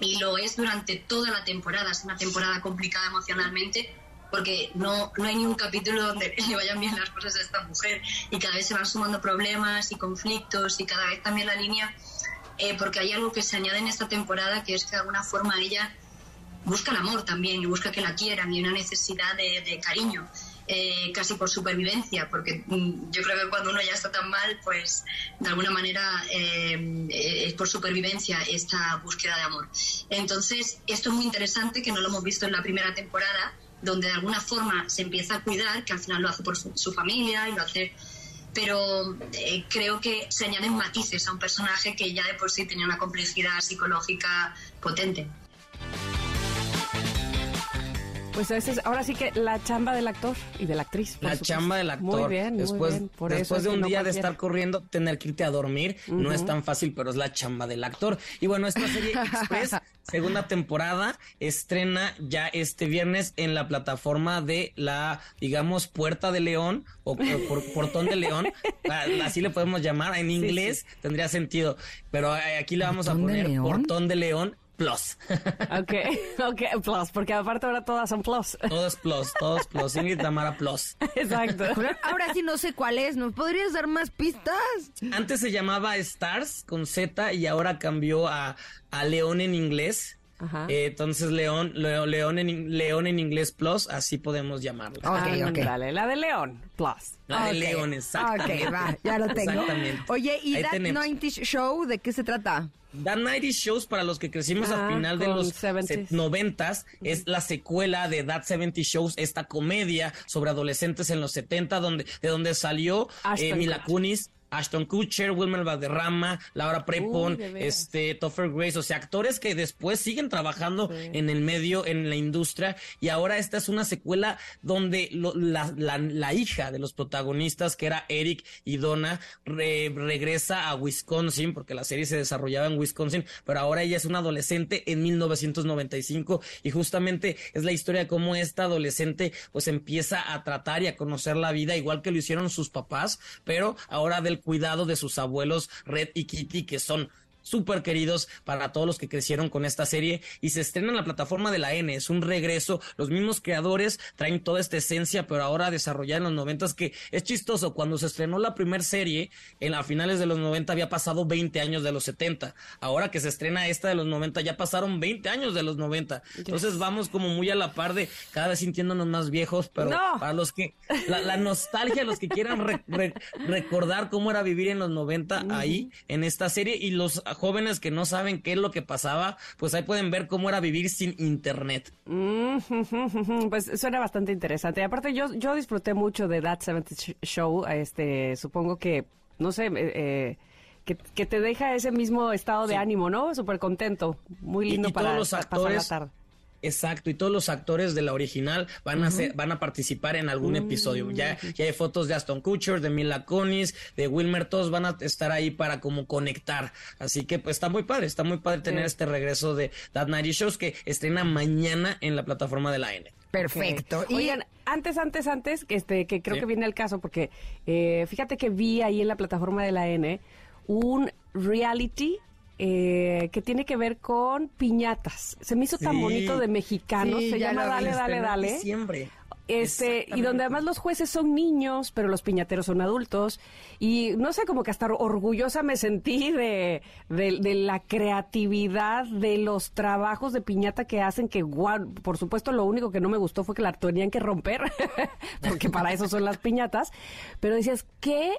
[SPEAKER 9] y lo es durante toda la temporada. Es una temporada complicada emocionalmente porque no, no hay ni un capítulo donde le vayan bien las cosas a esta mujer y cada vez se van sumando problemas y conflictos y cada vez también la línea, eh, porque hay algo que se añade en esta temporada que es que de alguna forma ella busca el amor también y busca que la quieran y una necesidad de, cariño. Eh, casi por supervivencia, porque mm, yo creo que cuando uno ya está tan mal, pues de alguna manera eh, es por supervivencia esta búsqueda de amor. Entonces, esto es muy interesante, que no lo hemos visto en la primera temporada, donde de alguna forma se empieza a cuidar, que al final lo hace por su, familia y lo hace pero eh, creo que se añaden matices a un personaje que ya de por sí tenía una complejidad psicológica potente.
[SPEAKER 3] Pues ese es, ahora sí que la chamba del actor y de la actriz.
[SPEAKER 5] La chamba del actor.
[SPEAKER 3] Muy bien,
[SPEAKER 5] después,
[SPEAKER 3] muy bien. Por
[SPEAKER 5] después de un
[SPEAKER 3] no
[SPEAKER 5] día de estar corriendo, tener que irte a dormir, no es tan fácil, pero es la chamba del actor. Y bueno, esta serie Express, segunda temporada, estrena ya este viernes en la plataforma de la, digamos, Puerta de León o, por- por- Portón de León, así le podemos llamar, en inglés tendría sentido, pero eh, aquí le vamos a
[SPEAKER 2] ¿Portón de
[SPEAKER 5] poner? Portón de León Plus.
[SPEAKER 3] Ok, ok, plus, porque aparte ahora todas son plus.
[SPEAKER 5] Todo es Plus, todo es Plus, Ingrid Tamara Plus.
[SPEAKER 3] Exacto.
[SPEAKER 2] Ahora sí no sé cuál es, ¿nos podrías dar más pistas?
[SPEAKER 5] Antes se llamaba Stars con Z y ahora cambió a, a León en inglés.
[SPEAKER 3] Ajá.
[SPEAKER 5] Eh, entonces León, León, en, León en inglés plus, así podemos llamarlo.
[SPEAKER 2] Ok, ok.
[SPEAKER 3] Ándale, la de León, plus.
[SPEAKER 5] La de. León, exactamente.
[SPEAKER 2] Ok, va, ya lo tengo.
[SPEAKER 5] Exactamente.
[SPEAKER 2] Oye, ¿y
[SPEAKER 5] Ahí
[SPEAKER 2] That
[SPEAKER 5] tenemos.
[SPEAKER 2] 90 Show de qué se trata?
[SPEAKER 5] That 90 Shows, para los que crecimos
[SPEAKER 3] Ah,
[SPEAKER 5] al final de los
[SPEAKER 3] 70s.
[SPEAKER 5] set- 90s, es la secuela de That 70 Shows, esta comedia sobre adolescentes en los 70, donde, de donde salió eh, Mila. Kunis. Ashton Kutcher, Wilmer Valderrama, Laura Prepon,
[SPEAKER 3] Uy,
[SPEAKER 5] este, Topher Grace, o sea, actores que después siguen trabajando en el medio, en la industria, y ahora esta es una secuela donde lo- la, la- la hija de los protagonistas, que era Eric y Donna, re- regresa a Wisconsin, porque la serie se desarrollaba en Wisconsin, pero ahora ella es una adolescente en 1995, y justamente es la historia de cómo esta adolescente pues empieza a tratar y a conocer la vida, igual que lo hicieron sus papás, pero ahora del cuidado de sus abuelos Red y Kitty, que son súper queridos para todos los que crecieron con esta serie y se estrena en la plataforma de la N, es un regreso, los mismos creadores traen toda esta esencia pero ahora desarrollada en los noventas que es chistoso, cuando se estrenó la primera serie en a finales de los 90 había pasado 20 años de los 70, ahora que se estrena esta de los 90 ya pasaron 20 años de los 90, entonces vamos como muy a la par de cada vez sintiéndonos más viejos, pero
[SPEAKER 3] No.
[SPEAKER 5] para los que la, la nostalgia, los que quieran re- re- recordar cómo era vivir en los 90 ahí en esta serie y los jóvenes que no saben qué es lo que pasaba, pues ahí pueden ver cómo era vivir sin internet.
[SPEAKER 3] Mm, Pues suena bastante interesante. Aparte, yo, yo disfruté mucho de That 70 Sh- Show. Este, supongo que, no sé, eh, eh, que, que te deja ese mismo estado de ánimo, ¿no? Súper contento. Muy lindo
[SPEAKER 5] y
[SPEAKER 3] para
[SPEAKER 5] todos los
[SPEAKER 3] pa- pasar la
[SPEAKER 5] actores
[SPEAKER 3] tarde.
[SPEAKER 5] Exacto, y todos los actores de la original van a ser, van a participar en algún episodio. Ya, ya hay fotos de Aston Kutcher, de Mila Kunis, de Wilmer, todos van a estar ahí para como conectar. Así que pues está muy padre, está muy padre tener
[SPEAKER 3] Sí.
[SPEAKER 5] este regreso de That Night Shows que estrena mañana en la plataforma de la N.
[SPEAKER 2] Perfecto.
[SPEAKER 3] Ok.
[SPEAKER 2] Y
[SPEAKER 3] Oigan, antes, antes, antes, que este, que creo
[SPEAKER 5] Sí.
[SPEAKER 3] que viene el caso, porque eh, fíjate que vi ahí en la plataforma de la N un reality eh, que tiene que ver con piñatas. Se me hizo tan bonito de mexicano.
[SPEAKER 2] Sí,
[SPEAKER 3] Se llama. Dale, Dale, Dale.
[SPEAKER 5] diciembre.
[SPEAKER 3] Este, y donde además los jueces son niños, pero los piñateros son adultos. Y no sé, como que hasta orgullosa me sentí de, de, de la creatividad, de los trabajos de piñata que hacen, que por supuesto lo único que no me gustó fue que la tenían que romper, porque para eso son las piñatas. Pero decías, qué,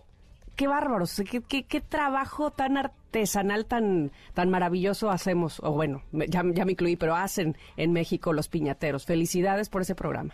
[SPEAKER 3] qué bárbaros, qué, qué, qué trabajo tan artesanal, tan, tan maravilloso hacemos, o bueno, ya, ya me incluí, pero hacen en México los piñateros. Felicidades por ese programa.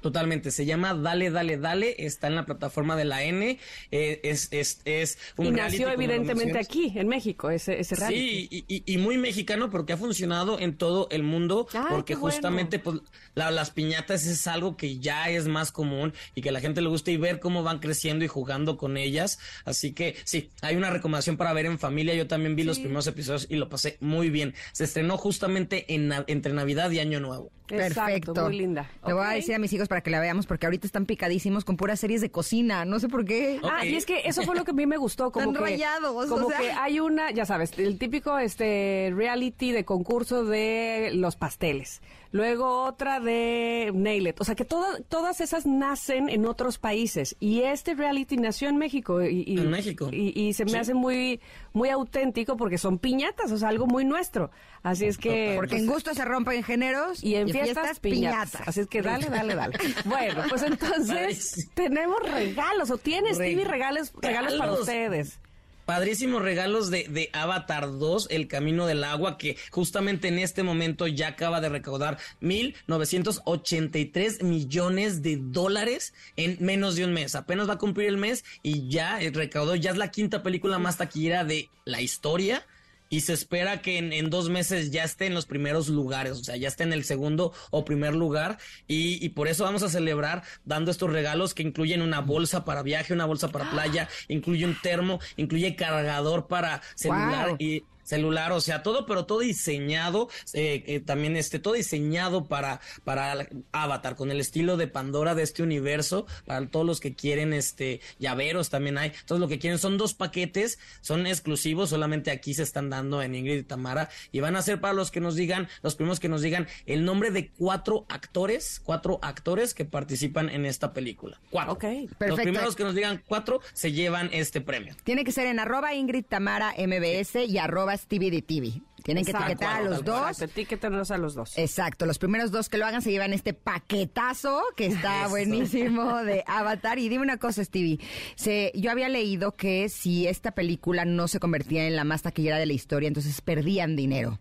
[SPEAKER 5] Totalmente, se llama Dale, Dale, Dale, está en la plataforma de la N, eh, es, es, es un
[SPEAKER 3] y
[SPEAKER 5] reality,
[SPEAKER 3] nació evidentemente aquí, en México, ese, ese reality.
[SPEAKER 5] Sí, y, y- y muy mexicano porque ha funcionado en todo el mundo,
[SPEAKER 3] Ay,
[SPEAKER 5] porque
[SPEAKER 3] bueno.
[SPEAKER 5] justamente pues, la- las piñatas es algo que ya es más común y que a la gente le gusta y ver cómo van creciendo y jugando con ellas. Así que sí, hay una recomendación para ver en familia. Yo también vi los primeros episodios y lo pasé muy bien. Se estrenó justamente en, entre Navidad y Año Nuevo.
[SPEAKER 3] Exacto,
[SPEAKER 2] Perfecto.
[SPEAKER 3] muy linda.
[SPEAKER 2] Le voy a decir a mis hijos para que la veamos porque ahorita están picadísimos con puras series de cocina. No sé por qué.
[SPEAKER 3] Ah, y es que eso fue lo que a mí me gustó, como que
[SPEAKER 2] rayados,
[SPEAKER 3] como
[SPEAKER 2] o sea.
[SPEAKER 3] que hay una, ya sabes, el típico este reality de concurso de los pasteles. Luego otra de Nail It. O sea que toda- todas esas nacen en otros países. Y este reality nació en México. Y, y-
[SPEAKER 5] En México.
[SPEAKER 3] Y, y se me
[SPEAKER 5] Sí.
[SPEAKER 3] hace muy, muy auténtico porque son piñatas, o sea, algo muy nuestro. Así es que.
[SPEAKER 2] Porque en gusto se rompen géneros
[SPEAKER 3] Y en fiestas, piñatas. Así es que dale, dale, dale. Bueno, pues entonces tenemos regalos, o tiene Stevie
[SPEAKER 5] regalos,
[SPEAKER 3] regalos para ustedes.
[SPEAKER 5] Padrísimos regalos de, de Avatar 2, El Camino del Agua, que justamente en este momento ya acaba de recaudar 1.983 millones de dólares en menos de un mes. Apenas va a cumplir el mes y ya eh, recaudó, ya es la quinta película más taquillera de la historia. Y se espera que en, dos meses ya esté en los primeros lugares, o sea, ya esté en el segundo o primer lugar y, y, por eso vamos a celebrar dando estos regalos que incluyen una bolsa para viaje, una bolsa para playa, incluye un termo, incluye cargador para celular y celular, o sea, todo, pero todo diseñado, eh, eh, también este, todo diseñado para, para Avatar, con el estilo de Pandora de este universo, para todos los que quieren, este, llaveros también hay, todos lo que quieren son dos paquetes, son exclusivos, solamente aquí se están dando en Ingrid y Tamara, y van a ser para los que nos digan, los primeros que nos digan el nombre de cuatro actores, cuatro actores que participan en esta película. Cuatro.
[SPEAKER 2] Ok, perfecto.
[SPEAKER 5] Los primeros que nos digan cuatro se llevan este premio.
[SPEAKER 2] Tiene que ser en arroba Ingrid Tamara MBS y arroba TV de TV. Tienen que etiquetar a los dos.
[SPEAKER 3] Etiquétanos a los dos.
[SPEAKER 2] Exacto, los primeros dos que lo hagan se llevan este paquetazo que está buenísimo de Avatar. Y dime una cosa, Stevie. Se, yo había leído que si esta película no se convertía en la más taquillera de la historia, entonces perdían dinero.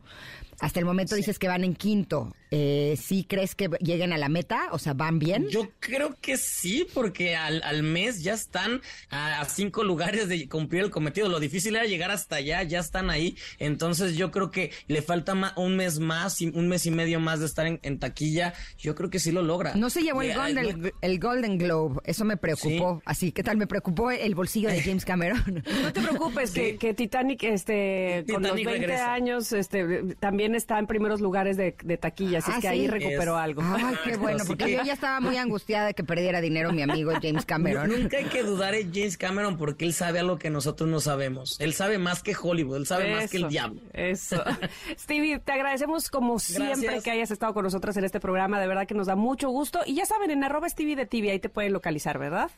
[SPEAKER 2] Hasta el momento dices que van en quinto. Eh, ¿Sí crees que lleguen a la meta? O sea, ¿van bien?
[SPEAKER 5] Yo creo que sí, porque al, al mes ya están a, cinco lugares de cumplir el cometido. Lo difícil era llegar hasta allá, ya están ahí. Entonces yo creo que le falta un mes más, un mes y medio más de estar en, taquilla. Yo creo que sí lo logra.
[SPEAKER 2] No se llevó el, Golden, el Golden Globe, eso me preocupó. Así, ¿qué tal? Me preocupó el bolsillo de James Cameron.
[SPEAKER 3] no te preocupes, que, Titanic, este, con los 20 años, este, también está en primeros lugares de, taquilla, así es ah, que ahí recuperó algo.
[SPEAKER 2] Ay, qué bueno, porque yo ya estaba muy angustiada de que perdiera dinero mi amigo James Cameron.
[SPEAKER 5] Nunca hay que dudar en James Cameron porque él sabe algo que nosotros no sabemos. Él sabe más que Hollywood, él sabe más que el diablo.
[SPEAKER 3] Eso. Stevie, te agradecemos como siempre que hayas estado con nosotros en este programa, de verdad que nos da mucho gusto. Y ya saben, en arroba Stevie de TV, ahí te pueden localizar, ¿verdad?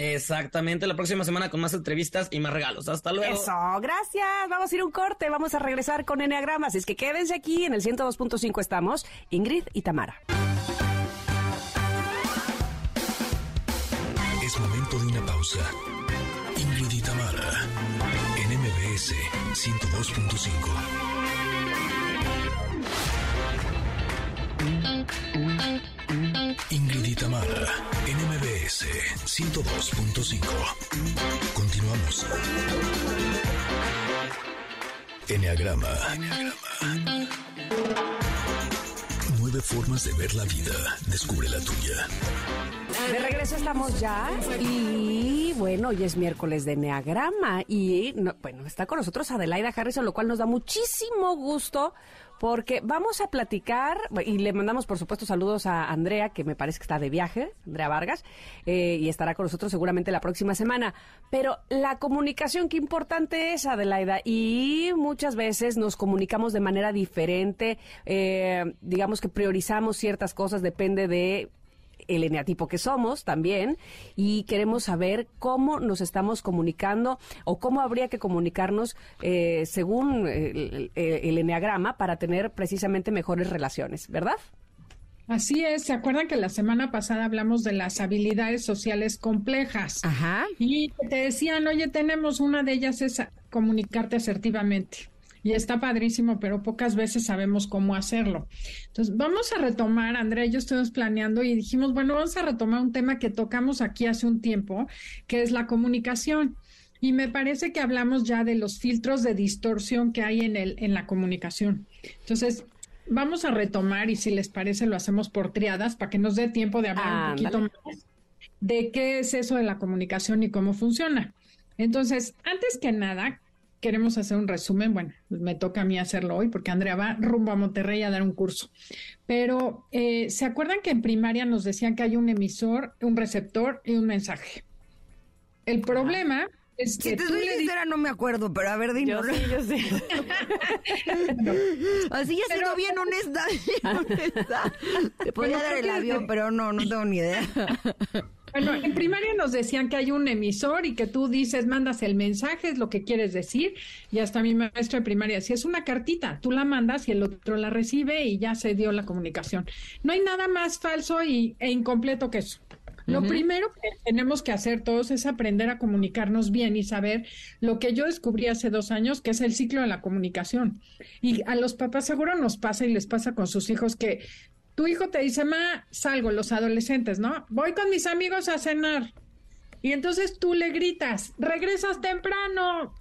[SPEAKER 5] Exactamente, la próxima semana con más entrevistas y más regalos. Hasta luego.
[SPEAKER 3] Eso, gracias. Vamos a ir un corte, vamos a regresar con Enneagramas. Es que quédense aquí, en el 102.5 estamos, Ingrid y Tamara.
[SPEAKER 1] Es momento de una pausa. Ingrid y Tamara, en MBS 102.5. Ingrid y Tamara, NMBS 102.5. Continuamos. Enneagrama. Nueve formas de ver la vida. Descubre la tuya.
[SPEAKER 3] De regreso estamos ya y bueno, hoy es miércoles de Enneagrama y bueno, está con nosotros Adelaida Harrison, lo cual nos da muchísimo gusto porque vamos a platicar, y le mandamos por supuesto saludos a Andrea, que me parece que está de viaje, Andrea Vargas, eh, y estará con nosotros seguramente la próxima semana. Pero la comunicación, qué importante es, Adelaida, y muchas veces nos comunicamos de manera diferente, eh, digamos que priorizamos ciertas cosas, depende de el eneatipo que somos también y queremos saber cómo nos estamos comunicando o cómo habría que comunicarnos eh, según el, el, eneagrama para tener precisamente mejores relaciones, ¿verdad?
[SPEAKER 10] Así es, ¿se acuerdan que la semana pasada hablamos de las habilidades sociales complejas?
[SPEAKER 2] Ajá.
[SPEAKER 10] Y te decían, oye, tenemos una de ellas es comunicarte asertivamente y está padrísimo, pero pocas veces sabemos cómo hacerlo. Entonces, vamos a retomar, Andrea y yo estuvimos planeando y dijimos, bueno, vamos a retomar un tema que tocamos aquí hace un tiempo, que es la comunicación. Y me parece que hablamos ya de los filtros de distorsión que hay en, el, en la comunicación. Entonces, vamos a retomar y si les parece lo hacemos por triadas para que nos dé tiempo de hablar un poquito más de qué es eso de la comunicación y cómo funciona. Entonces, antes que nada, queremos hacer un resumen. Bueno, me toca a mí hacerlo hoy porque Andrea va rumbo a Monterrey a dar un curso. Pero, eh, ¿se acuerdan que en primaria nos decían que hay un emisor, un receptor y un mensaje? El problema es que.
[SPEAKER 2] Si te soy sincera, no me acuerdo, pero a ver, dime.
[SPEAKER 3] Yo sí, yo sí.
[SPEAKER 2] Así ya sido bien honesta. Bien honesta. Te podía dar el avión, pero no, no tengo ni idea.
[SPEAKER 10] Bueno, en primaria nos decían que hay un emisor y que tú dices, mandas el mensaje, es lo que quieres decir. Y hasta mi maestra de primaria, si es una cartita, tú la mandas y el otro la recibe y ya se dio la comunicación. No hay nada más falso y, e incompleto que eso. Lo primero que tenemos que hacer todos es aprender a comunicarnos bien y saber lo que yo descubrí hace dos años, que es el ciclo de la comunicación. Y a los papás seguro nos pasa y les pasa con sus hijos que tu hijo te dice, ma, salgo, los adolescentes, ¿no? Voy con mis amigos a cenar. Y entonces tú le gritas, regresas temprano.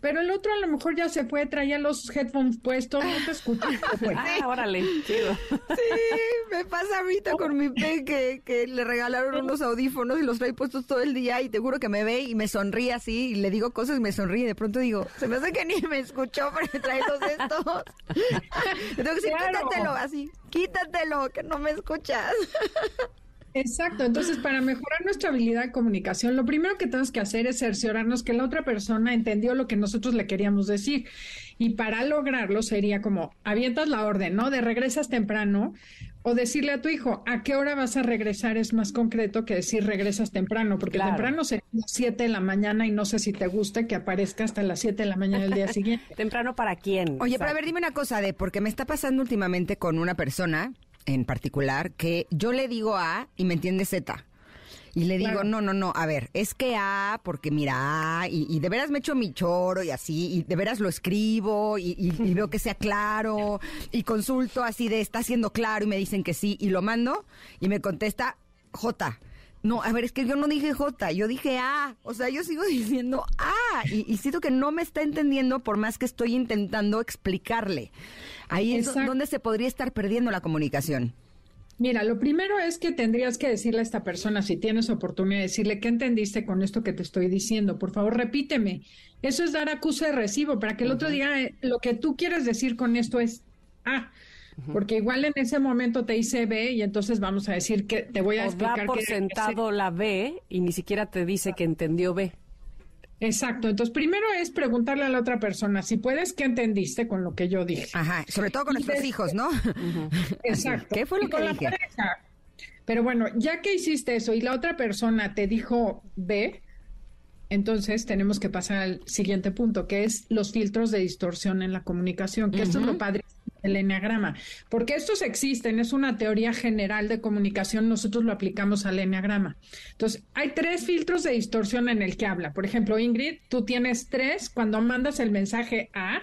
[SPEAKER 10] Pero el otro a lo mejor ya se fue, traía los headphones puestos, no te escucha.
[SPEAKER 3] ah, órale, chido.
[SPEAKER 2] Sí, me pasa ahorita con mi pe que, le regalaron unos audífonos y los trae puestos todo el día y te juro que me ve y me sonríe así y le digo cosas y me sonríe y de pronto digo, se me hace que ni me escuchó porque trae los estos. tengo que decir, quítatelo así, quítatelo, que no me escuchas.
[SPEAKER 10] Exacto, entonces para mejorar nuestra habilidad de comunicación, lo primero que tenemos que hacer es cerciorarnos que la otra persona entendió lo que nosotros le queríamos decir. Y para lograrlo sería como, avientas la orden, ¿no? De regresas temprano o decirle a tu hijo, ¿a qué hora vas a regresar? Es más concreto que decir regresas temprano, porque temprano sería las 7 de la mañana y no sé si te gusta que aparezca hasta las 7 de la mañana del día siguiente.
[SPEAKER 3] ¿Temprano para quién?
[SPEAKER 2] Oye, pero a ver, dime una cosa, de porque me está pasando últimamente con una persona en particular que yo le digo A y me entiende Z. Y le digo, no, no, no, a ver, es que A, porque mira, A, y, de veras me echo mi choro y así, y de veras lo escribo y, veo que sea claro, y consulto así de, está siendo claro, y me dicen que sí, y lo mando, y me contesta J. No, a ver, es que yo no dije J, yo dije A. O sea, yo sigo diciendo A. Y, y siento que no me está entendiendo por más que estoy intentando explicarle. Ahí es donde se podría estar perdiendo la comunicación.
[SPEAKER 10] Mira, lo primero es que tendrías que decirle a esta persona, si tienes oportunidad de decirle, ¿qué entendiste con esto que te estoy diciendo? Por favor, repíteme. Eso es dar acuse de recibo, para que el otro diga, eh, lo que tú quieres decir con esto es A. Porque igual en ese momento te dice B y entonces vamos a decir que te voy a explicar.
[SPEAKER 3] Da por sentado la B y ni siquiera te dice que entendió B.
[SPEAKER 10] Exacto. Entonces, primero es preguntarle a la otra persona si puedes, ¿qué entendiste con lo que yo dije?
[SPEAKER 2] Ajá, sobre todo con nuestros hijos, ¿no?
[SPEAKER 10] Exacto.
[SPEAKER 2] ¿Qué fue lo que dije?
[SPEAKER 10] Pero bueno, ya que hiciste eso y la otra persona te dijo B, entonces tenemos que pasar al siguiente punto, que es los filtros de distorsión en la comunicación, que esto es lo padre el enneagrama, porque estos existen, es una teoría general de comunicación, nosotros lo aplicamos al enneagrama. Entonces, hay tres filtros de distorsión en el que habla. Por ejemplo, Ingrid, tú tienes tres, cuando mandas el mensaje A,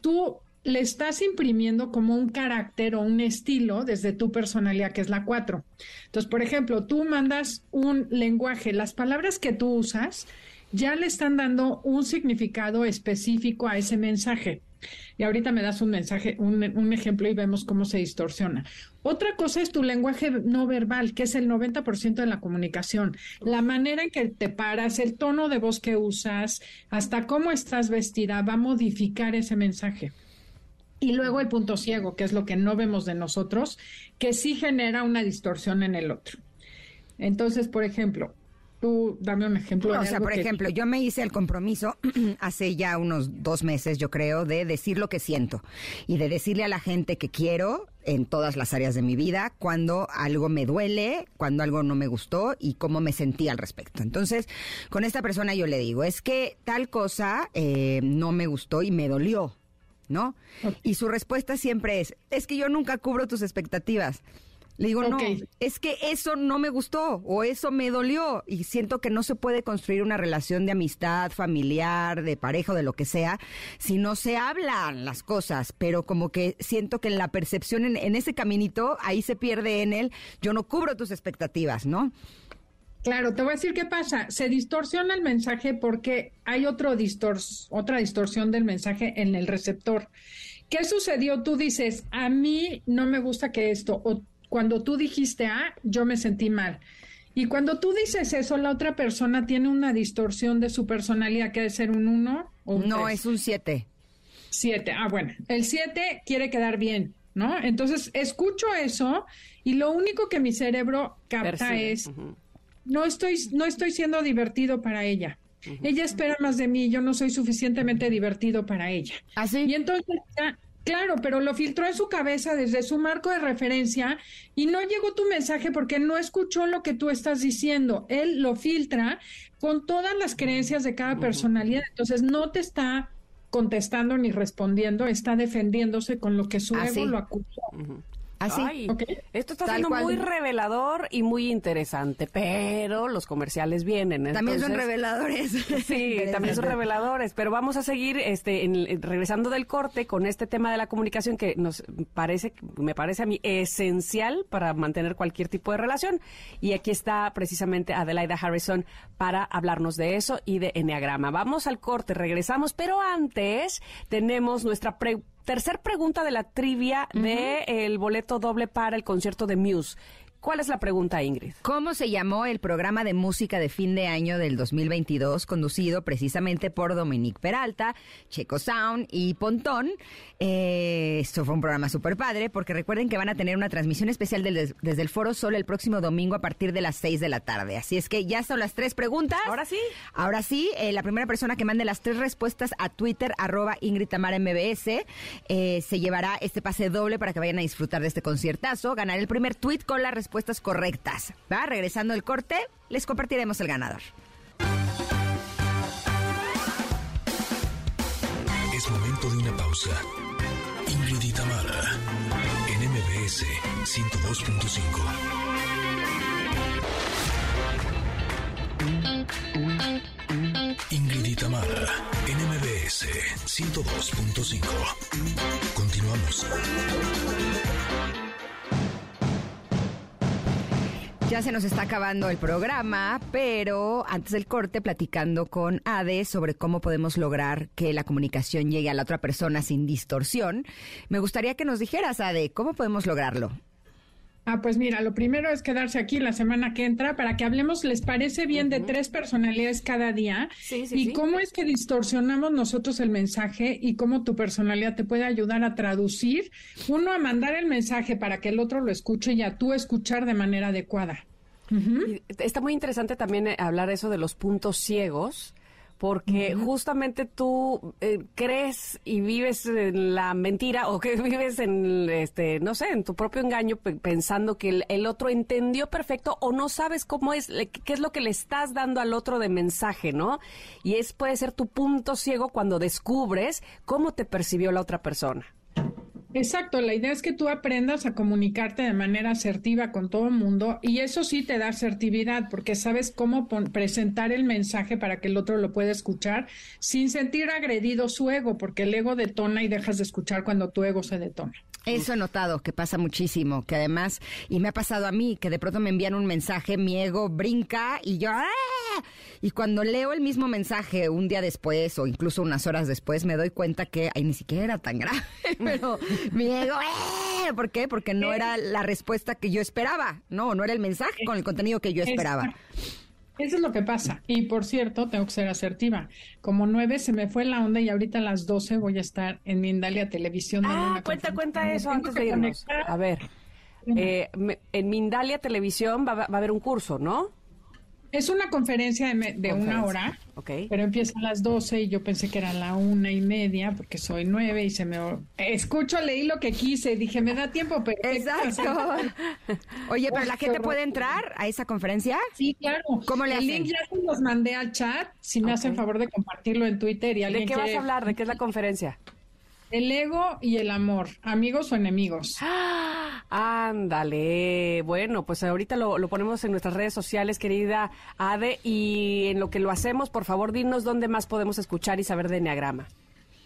[SPEAKER 10] tú le estás imprimiendo como un carácter o un estilo desde tu personalidad, que es la cuatro. Entonces, por ejemplo, tú mandas un lenguaje, las palabras que tú usas ya le están dando un significado específico a ese mensaje. Y ahorita me das un mensaje, un, ejemplo y vemos cómo se distorsiona. Otra cosa es tu lenguaje no verbal, que es el 90% de la comunicación. La manera en que te paras, el tono de voz que usas, hasta cómo estás vestida, va a modificar ese mensaje. Y luego el punto ciego, que es lo que no vemos de nosotros, que sí genera una distorsión en el otro. Entonces, por ejemplo, Tú dame un ejemplo.
[SPEAKER 2] o sea, por ejemplo, yo me hice el compromiso hace ya unos dos meses, yo creo, de decir lo que siento y de decirle a la gente que quiero en todas las áreas de mi vida, cuando algo me duele, cuando algo no me gustó y cómo me sentí al respecto. Entonces, con esta persona yo le digo, es que tal cosa eh, no me gustó y me dolió, ¿no? Y su respuesta siempre es, es que yo nunca cubro tus expectativas. Le digo, no, es que eso no me gustó o eso me dolió y siento que no se puede construir una relación de amistad, familiar, de pareja o de lo que sea si no se hablan las cosas, pero como que siento que en la percepción, en, ese caminito, ahí se pierde en él, yo no cubro tus expectativas, ¿no?
[SPEAKER 10] Claro, te voy a decir qué pasa. Se distorsiona el mensaje porque hay otro otra distorsión del mensaje en el receptor. ¿Qué sucedió? Tú dices, a mí no me gusta que esto, o cuando tú dijiste A, yo me sentí mal. Y cuando tú dices eso, la otra persona tiene una distorsión de su personalidad, que debe ser un 1 o un
[SPEAKER 2] No, es un 7.
[SPEAKER 10] 7. Ah, bueno. El 7 quiere quedar bien, ¿no? Entonces, escucho eso y lo único que mi cerebro capta es, no, estoy, no estoy siendo divertido para ella. Ella espera más de mí, yo no soy suficientemente divertido para ella.
[SPEAKER 2] ¿Así? ¿Ah,
[SPEAKER 10] y entonces ya Claro, pero lo filtró en su cabeza desde su marco de referencia y no llegó tu mensaje porque no escuchó lo que tú estás diciendo. Él lo filtra con todas las creencias de cada personalidad. Entonces no te está contestando ni respondiendo, está defendiéndose con lo que su ego lo acusó.
[SPEAKER 2] Así.
[SPEAKER 3] Ay, Esto está siendo muy revelador y muy interesante, pero los comerciales vienen.
[SPEAKER 2] También son reveladores.
[SPEAKER 3] Sí, también son reveladores, pero vamos a seguir este, en, regresando del corte con este tema de la comunicación que nos parece, me parece a mí esencial para mantener cualquier tipo de relación. Y aquí está precisamente Adelaida Harrison para hablarnos de eso y de Enneagrama. Vamos al corte, regresamos, pero antes tenemos nuestra pre tercer pregunta de la trivia de el boleto doble para el concierto de Muse. ¿Cuál es la pregunta, Ingrid?
[SPEAKER 2] ¿Cómo se llamó el programa de música de fin de año del 2022 conducido precisamente por Dominique Peralta, Checo Sound y Pontón? Eh, esto fue un programa súper padre porque recuerden que van a tener una transmisión especial desde el Foro Sol el próximo domingo a partir de las 6 de la tarde. Así es que ya son las tres preguntas.
[SPEAKER 3] Ahora sí.
[SPEAKER 2] Ahora sí, eh, la primera persona que mande las tres respuestas a Twitter, arroba Ingrid Tamara MBS, eh, se llevará este pase doble para que vayan a disfrutar de este conciertazo. Ganar el primer tweet con la respuesta respuestas correctas. ¿Va? Regresando el corte, les compartiremos el ganador.
[SPEAKER 1] Es momento de una pausa. Ingrid y Tamara, en MBS 102.5. Ingrid y Tamara, en MBS 102.5. Continuamos.
[SPEAKER 2] Ya se nos está acabando el programa, pero antes del corte platicando con Ade sobre cómo podemos lograr que la comunicación llegue a la otra persona sin distorsión, me gustaría que nos dijeras, Ade, ¿cómo podemos lograrlo?
[SPEAKER 10] Ah, pues mira, lo primero es quedarse aquí la semana que entra para que hablemos, ¿les parece bien de tres personalidades cada día?
[SPEAKER 3] Sí, sí,
[SPEAKER 10] y cómo es que distorsionamos nosotros el mensaje y cómo tu personalidad te puede ayudar a traducir, uno a mandar el mensaje para que el otro lo escuche y a tú escuchar de manera adecuada.
[SPEAKER 3] Está muy interesante también eh, hablar eso de los puntos ciegos porque justamente tú eh, crees y vives en la mentira o que vives en, este, no sé, en tu propio engaño pensando que el, otro entendió perfecto o no sabes cómo es, qué es lo que le estás dando al otro de mensaje, ¿no? Y es puede ser tu punto ciego cuando descubres cómo te percibió la otra persona.
[SPEAKER 10] Exacto, la idea es que tú aprendas a comunicarte de manera asertiva con todo el mundo y eso sí te da asertividad porque sabes cómo presentar el mensaje para que el otro lo pueda escuchar sin sentir agredido su ego, porque el ego detona y dejas de escuchar cuando tu ego se detona.
[SPEAKER 2] Eso he notado que pasa muchísimo, que además, y me ha pasado a mí, que de pronto me envían un mensaje, mi ego brinca y yo, ¡ah! Y cuando leo el mismo mensaje un día después o incluso unas horas después, me doy cuenta que, ay, ni siquiera era tan grave, pero mi ego, ¡eh! ¿Por qué? Porque no era la respuesta que yo esperaba, no, no era el mensaje con el contenido que yo esperaba.
[SPEAKER 10] Eso es lo que pasa. Y por cierto, tengo que ser asertiva. Como nueve se me fue la onda y ahorita a las doce voy a estar en Mindalia Televisión.
[SPEAKER 3] Ah, cuenta, cuenta eso antes de irnos. A ver, eh, en Mindalia Televisión va, va a haber un curso, ¿no?
[SPEAKER 10] Es una conferencia de, una hora, pero empieza a las 12 y yo pensé que era la una y media porque soy nueve y se me... Escucho, leí lo que quise, dije, me da tiempo, pero...
[SPEAKER 2] Exacto. Oye, pero la gente puede entrar a esa conferencia.
[SPEAKER 10] Sí, claro.
[SPEAKER 2] ¿Cómo le
[SPEAKER 10] El link ya se los mandé al chat, si me hacen favor de compartirlo en Twitter y alguien
[SPEAKER 3] ¿De qué vas a hablar? ¿De qué es la conferencia?
[SPEAKER 10] El ego y el amor, amigos o enemigos.
[SPEAKER 3] ándale. Bueno, pues ahorita lo, lo, ponemos en nuestras redes sociales, querida Ade, y en lo que lo hacemos, por favor, dinos dónde más podemos escuchar y saber de Enneagrama.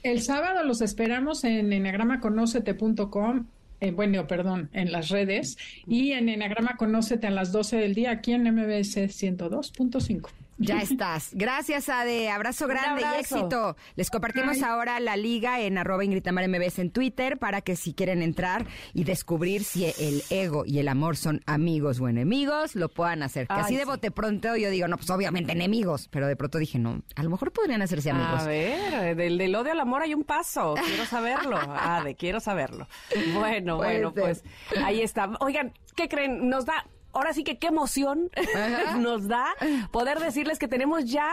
[SPEAKER 10] El sábado los esperamos en enneagramaconocete.com eh, bueno, perdón, en las redes y en Enneagrama Conócete a las 12 del día aquí en MBS 102.5.
[SPEAKER 2] Ya estás. Gracias, Ade. Abrazo grande y éxito. Les compartimos ahora la liga en arroba MBS en Twitter para que si quieren entrar y descubrir si el ego y el amor son amigos o enemigos, lo puedan hacer. Que así de bote pronto yo digo, no, pues obviamente enemigos, pero de pronto dije, no, a lo mejor podrían hacerse amigos.
[SPEAKER 3] A ver, del, del odio al amor hay un paso. Quiero saberlo, Ade, quiero saberlo. Bueno, bueno, pues ahí está. Oigan, ¿qué creen? Nos da ahora sí que qué emoción nos da poder decirles que tenemos ya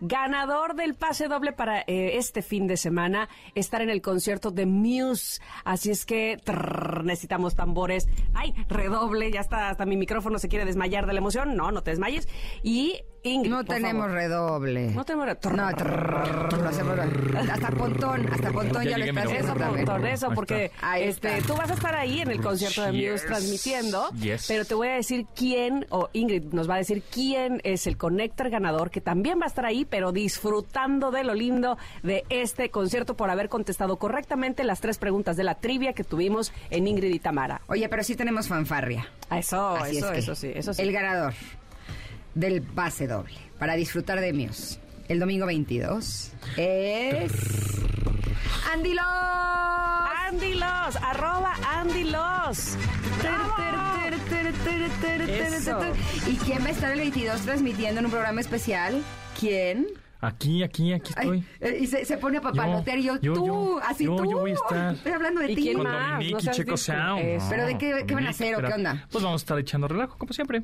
[SPEAKER 3] ganador del pase doble para eh, este fin de semana, estar en el concierto de Muse. Así es que necesitamos tambores. ¡Ay! Redoble, ya está, hasta mi micrófono se quiere desmayar de la emoción. No, no te desmayes. Y Ingrid,
[SPEAKER 2] No
[SPEAKER 3] por
[SPEAKER 2] tenemos
[SPEAKER 3] favor.
[SPEAKER 2] redoble.
[SPEAKER 3] No tenemos redoble.
[SPEAKER 2] No, trrr, lo hacemos- hasta Pontón, hasta Pontón
[SPEAKER 11] Ya
[SPEAKER 2] ya, lo
[SPEAKER 11] llegué,
[SPEAKER 2] está
[SPEAKER 11] mira,
[SPEAKER 2] haciendo
[SPEAKER 3] Eso. Pontón, eso, porque.
[SPEAKER 2] Ahí
[SPEAKER 3] este,
[SPEAKER 2] está.
[SPEAKER 3] tú vas a estar ahí en el concierto de Muse
[SPEAKER 11] Yes.
[SPEAKER 3] transmitiendo,
[SPEAKER 11] Yes.
[SPEAKER 3] pero te voy a decir quién, o Ingrid nos va a decir quién es el connector ganador, que también va a estar ahí, pero disfrutando de lo lindo de este concierto por haber contestado correctamente las tres preguntas de la trivia que tuvimos en Ingrid y Tamara.
[SPEAKER 2] Oye, pero sí tenemos fanfarria.
[SPEAKER 3] Ah, Eso,
[SPEAKER 2] Así
[SPEAKER 3] eso,
[SPEAKER 2] es que
[SPEAKER 3] eso sí, eso sí.
[SPEAKER 2] El ganador del pase doble para disfrutar de Muse el domingo 22 es Andy Los.
[SPEAKER 3] Andy Los, arroba Andy Los. Eso.
[SPEAKER 2] ¿Y quién va a estar el 22 transmitiendo en un programa especial? ¿Quién?
[SPEAKER 11] Aquí, aquí, aquí estoy.
[SPEAKER 2] Ay, eh, y se, se pone a papalotear y yo,
[SPEAKER 11] yo,
[SPEAKER 2] tú,
[SPEAKER 11] yo,
[SPEAKER 2] así
[SPEAKER 11] yo,
[SPEAKER 2] tú.
[SPEAKER 11] yo voy a estar.
[SPEAKER 2] Estoy hablando de
[SPEAKER 3] ¿Y
[SPEAKER 2] ti.
[SPEAKER 3] quién
[SPEAKER 11] Con
[SPEAKER 3] más?
[SPEAKER 11] Dominique
[SPEAKER 3] No
[SPEAKER 11] y Checo Sound.
[SPEAKER 2] ¿Pero de qué- qué van a hacer o qué onda?
[SPEAKER 11] Pues vamos a estar echando relajo, como siempre.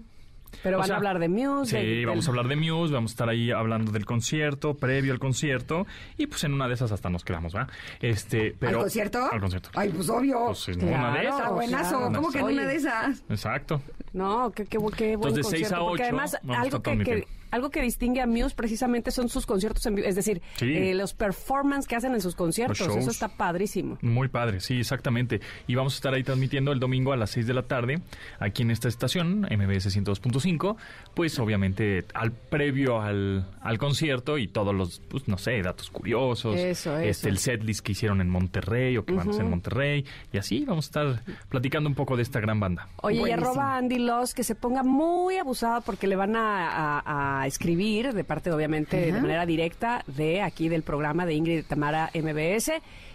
[SPEAKER 3] Pero
[SPEAKER 11] O
[SPEAKER 3] van
[SPEAKER 11] sea,
[SPEAKER 3] a hablar de Muse.
[SPEAKER 11] Sí,
[SPEAKER 3] de-
[SPEAKER 11] vamos a
[SPEAKER 3] del-
[SPEAKER 11] hablar de Muse, vamos a estar ahí hablando del concierto, previo al concierto, y pues en una de esas hasta nos quedamos, ¿va? Este, pero...
[SPEAKER 2] ¿Al concierto?
[SPEAKER 11] Al concierto.
[SPEAKER 2] Ay, pues obvio.
[SPEAKER 11] Pues en una de
[SPEAKER 3] Claro,
[SPEAKER 11] esas.
[SPEAKER 2] buenazo.
[SPEAKER 3] claro.
[SPEAKER 2] ¿Cómo que en una de esas?
[SPEAKER 11] Exacto.
[SPEAKER 3] No, qué, qué, qué buen
[SPEAKER 11] Entonces, de seis
[SPEAKER 3] concierto.
[SPEAKER 11] a
[SPEAKER 3] porque
[SPEAKER 11] ocho,
[SPEAKER 3] además, algo que. Algo que distingue a Muse precisamente son sus conciertos en vivo. Es decir,
[SPEAKER 11] Sí.
[SPEAKER 3] eh, los performances que hacen en sus conciertos.
[SPEAKER 11] Los.
[SPEAKER 3] Eso está padrísimo.
[SPEAKER 11] Muy padre, sí, exactamente. Y vamos a estar ahí transmitiendo el domingo a las 6 de la tarde, aquí en esta estación, MBS 102.5, pues obviamente al previo al, al concierto y todos los, pues no sé, datos curiosos.
[SPEAKER 3] Eso,
[SPEAKER 11] Este,
[SPEAKER 3] eso.
[SPEAKER 11] el setlist que hicieron en Monterrey o que van a hacer en Monterrey. Y así vamos a estar platicando un poco de esta gran banda.
[SPEAKER 3] Oye, y arroba Andy Loss que se ponga muy abusado porque le van a, a- a escribir de parte, obviamente, de manera directa de aquí del programa de Ingrid Tamara MBS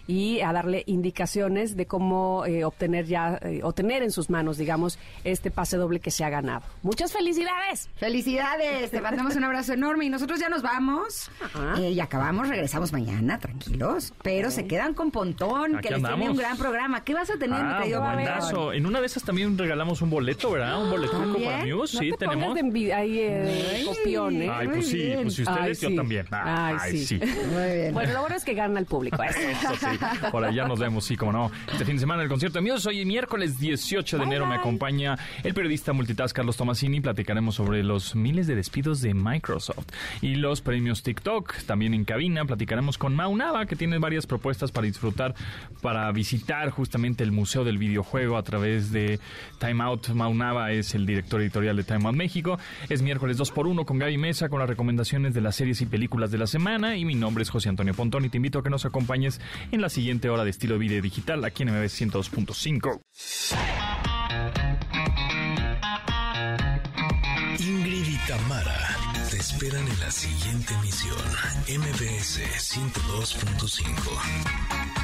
[SPEAKER 3] y a darle indicaciones de cómo eh, obtener ya, eh, o tener en sus manos, digamos, este pase doble que se ha ganado. ¡Muchas felicidades!
[SPEAKER 2] Felicidades, te mandamos un abrazo enorme y nosotros ya nos vamos.
[SPEAKER 3] Ajá.
[SPEAKER 2] Eh, y acabamos, regresamos mañana, tranquilos. Pero se quedan con Pontón,
[SPEAKER 11] Aquí
[SPEAKER 2] que les tiene
[SPEAKER 11] andamos.
[SPEAKER 2] un gran programa. ¿Qué vas a tener, mi
[SPEAKER 11] Ah,
[SPEAKER 2] querido
[SPEAKER 11] buenazo.
[SPEAKER 2] Pontón?
[SPEAKER 11] En una de esas también regalamos un boleto, ¿verdad? Un boleto
[SPEAKER 2] ¿También?
[SPEAKER 11] para Muse,
[SPEAKER 3] No
[SPEAKER 11] sí,
[SPEAKER 3] te
[SPEAKER 11] tenemos.
[SPEAKER 3] de envi- ahí, eh, copión, ¿eh?
[SPEAKER 11] Ay, pues sí, pues si ustedes,
[SPEAKER 3] Ay,
[SPEAKER 11] yo
[SPEAKER 3] sí.
[SPEAKER 11] también. Ah,
[SPEAKER 3] Ay,
[SPEAKER 11] ay,
[SPEAKER 3] sí.
[SPEAKER 11] sí.
[SPEAKER 2] Muy bien.
[SPEAKER 3] Bueno, lo bueno es que gana el público. eso.
[SPEAKER 11] Eso sí. Por allá nos vemos, sí, como no. Este fin de semana el concierto de Muse. Hoy miércoles 18 de enero me acompaña el periodista multitask Carlos Tomasini. Platicaremos sobre los miles de despidos de Microsoft y los premios TikTok. También en cabina platicaremos con Mau Nava, que tiene varias propuestas para disfrutar, para visitar justamente el Museo del Videojuego a través de Time Out. Mau Nava es el director editorial de Time Out México. Es miércoles 2 por 1 con Gaby Mesa con las recomendaciones de las series y películas de la semana. Y mi nombre es José Antonio Pontón y te invito a que nos acompañes en la siguiente hora de estilo vida digital aquí en MBS 102.5.
[SPEAKER 1] Ingrid y Tamara te esperan en la siguiente emisión. MBS 102.5.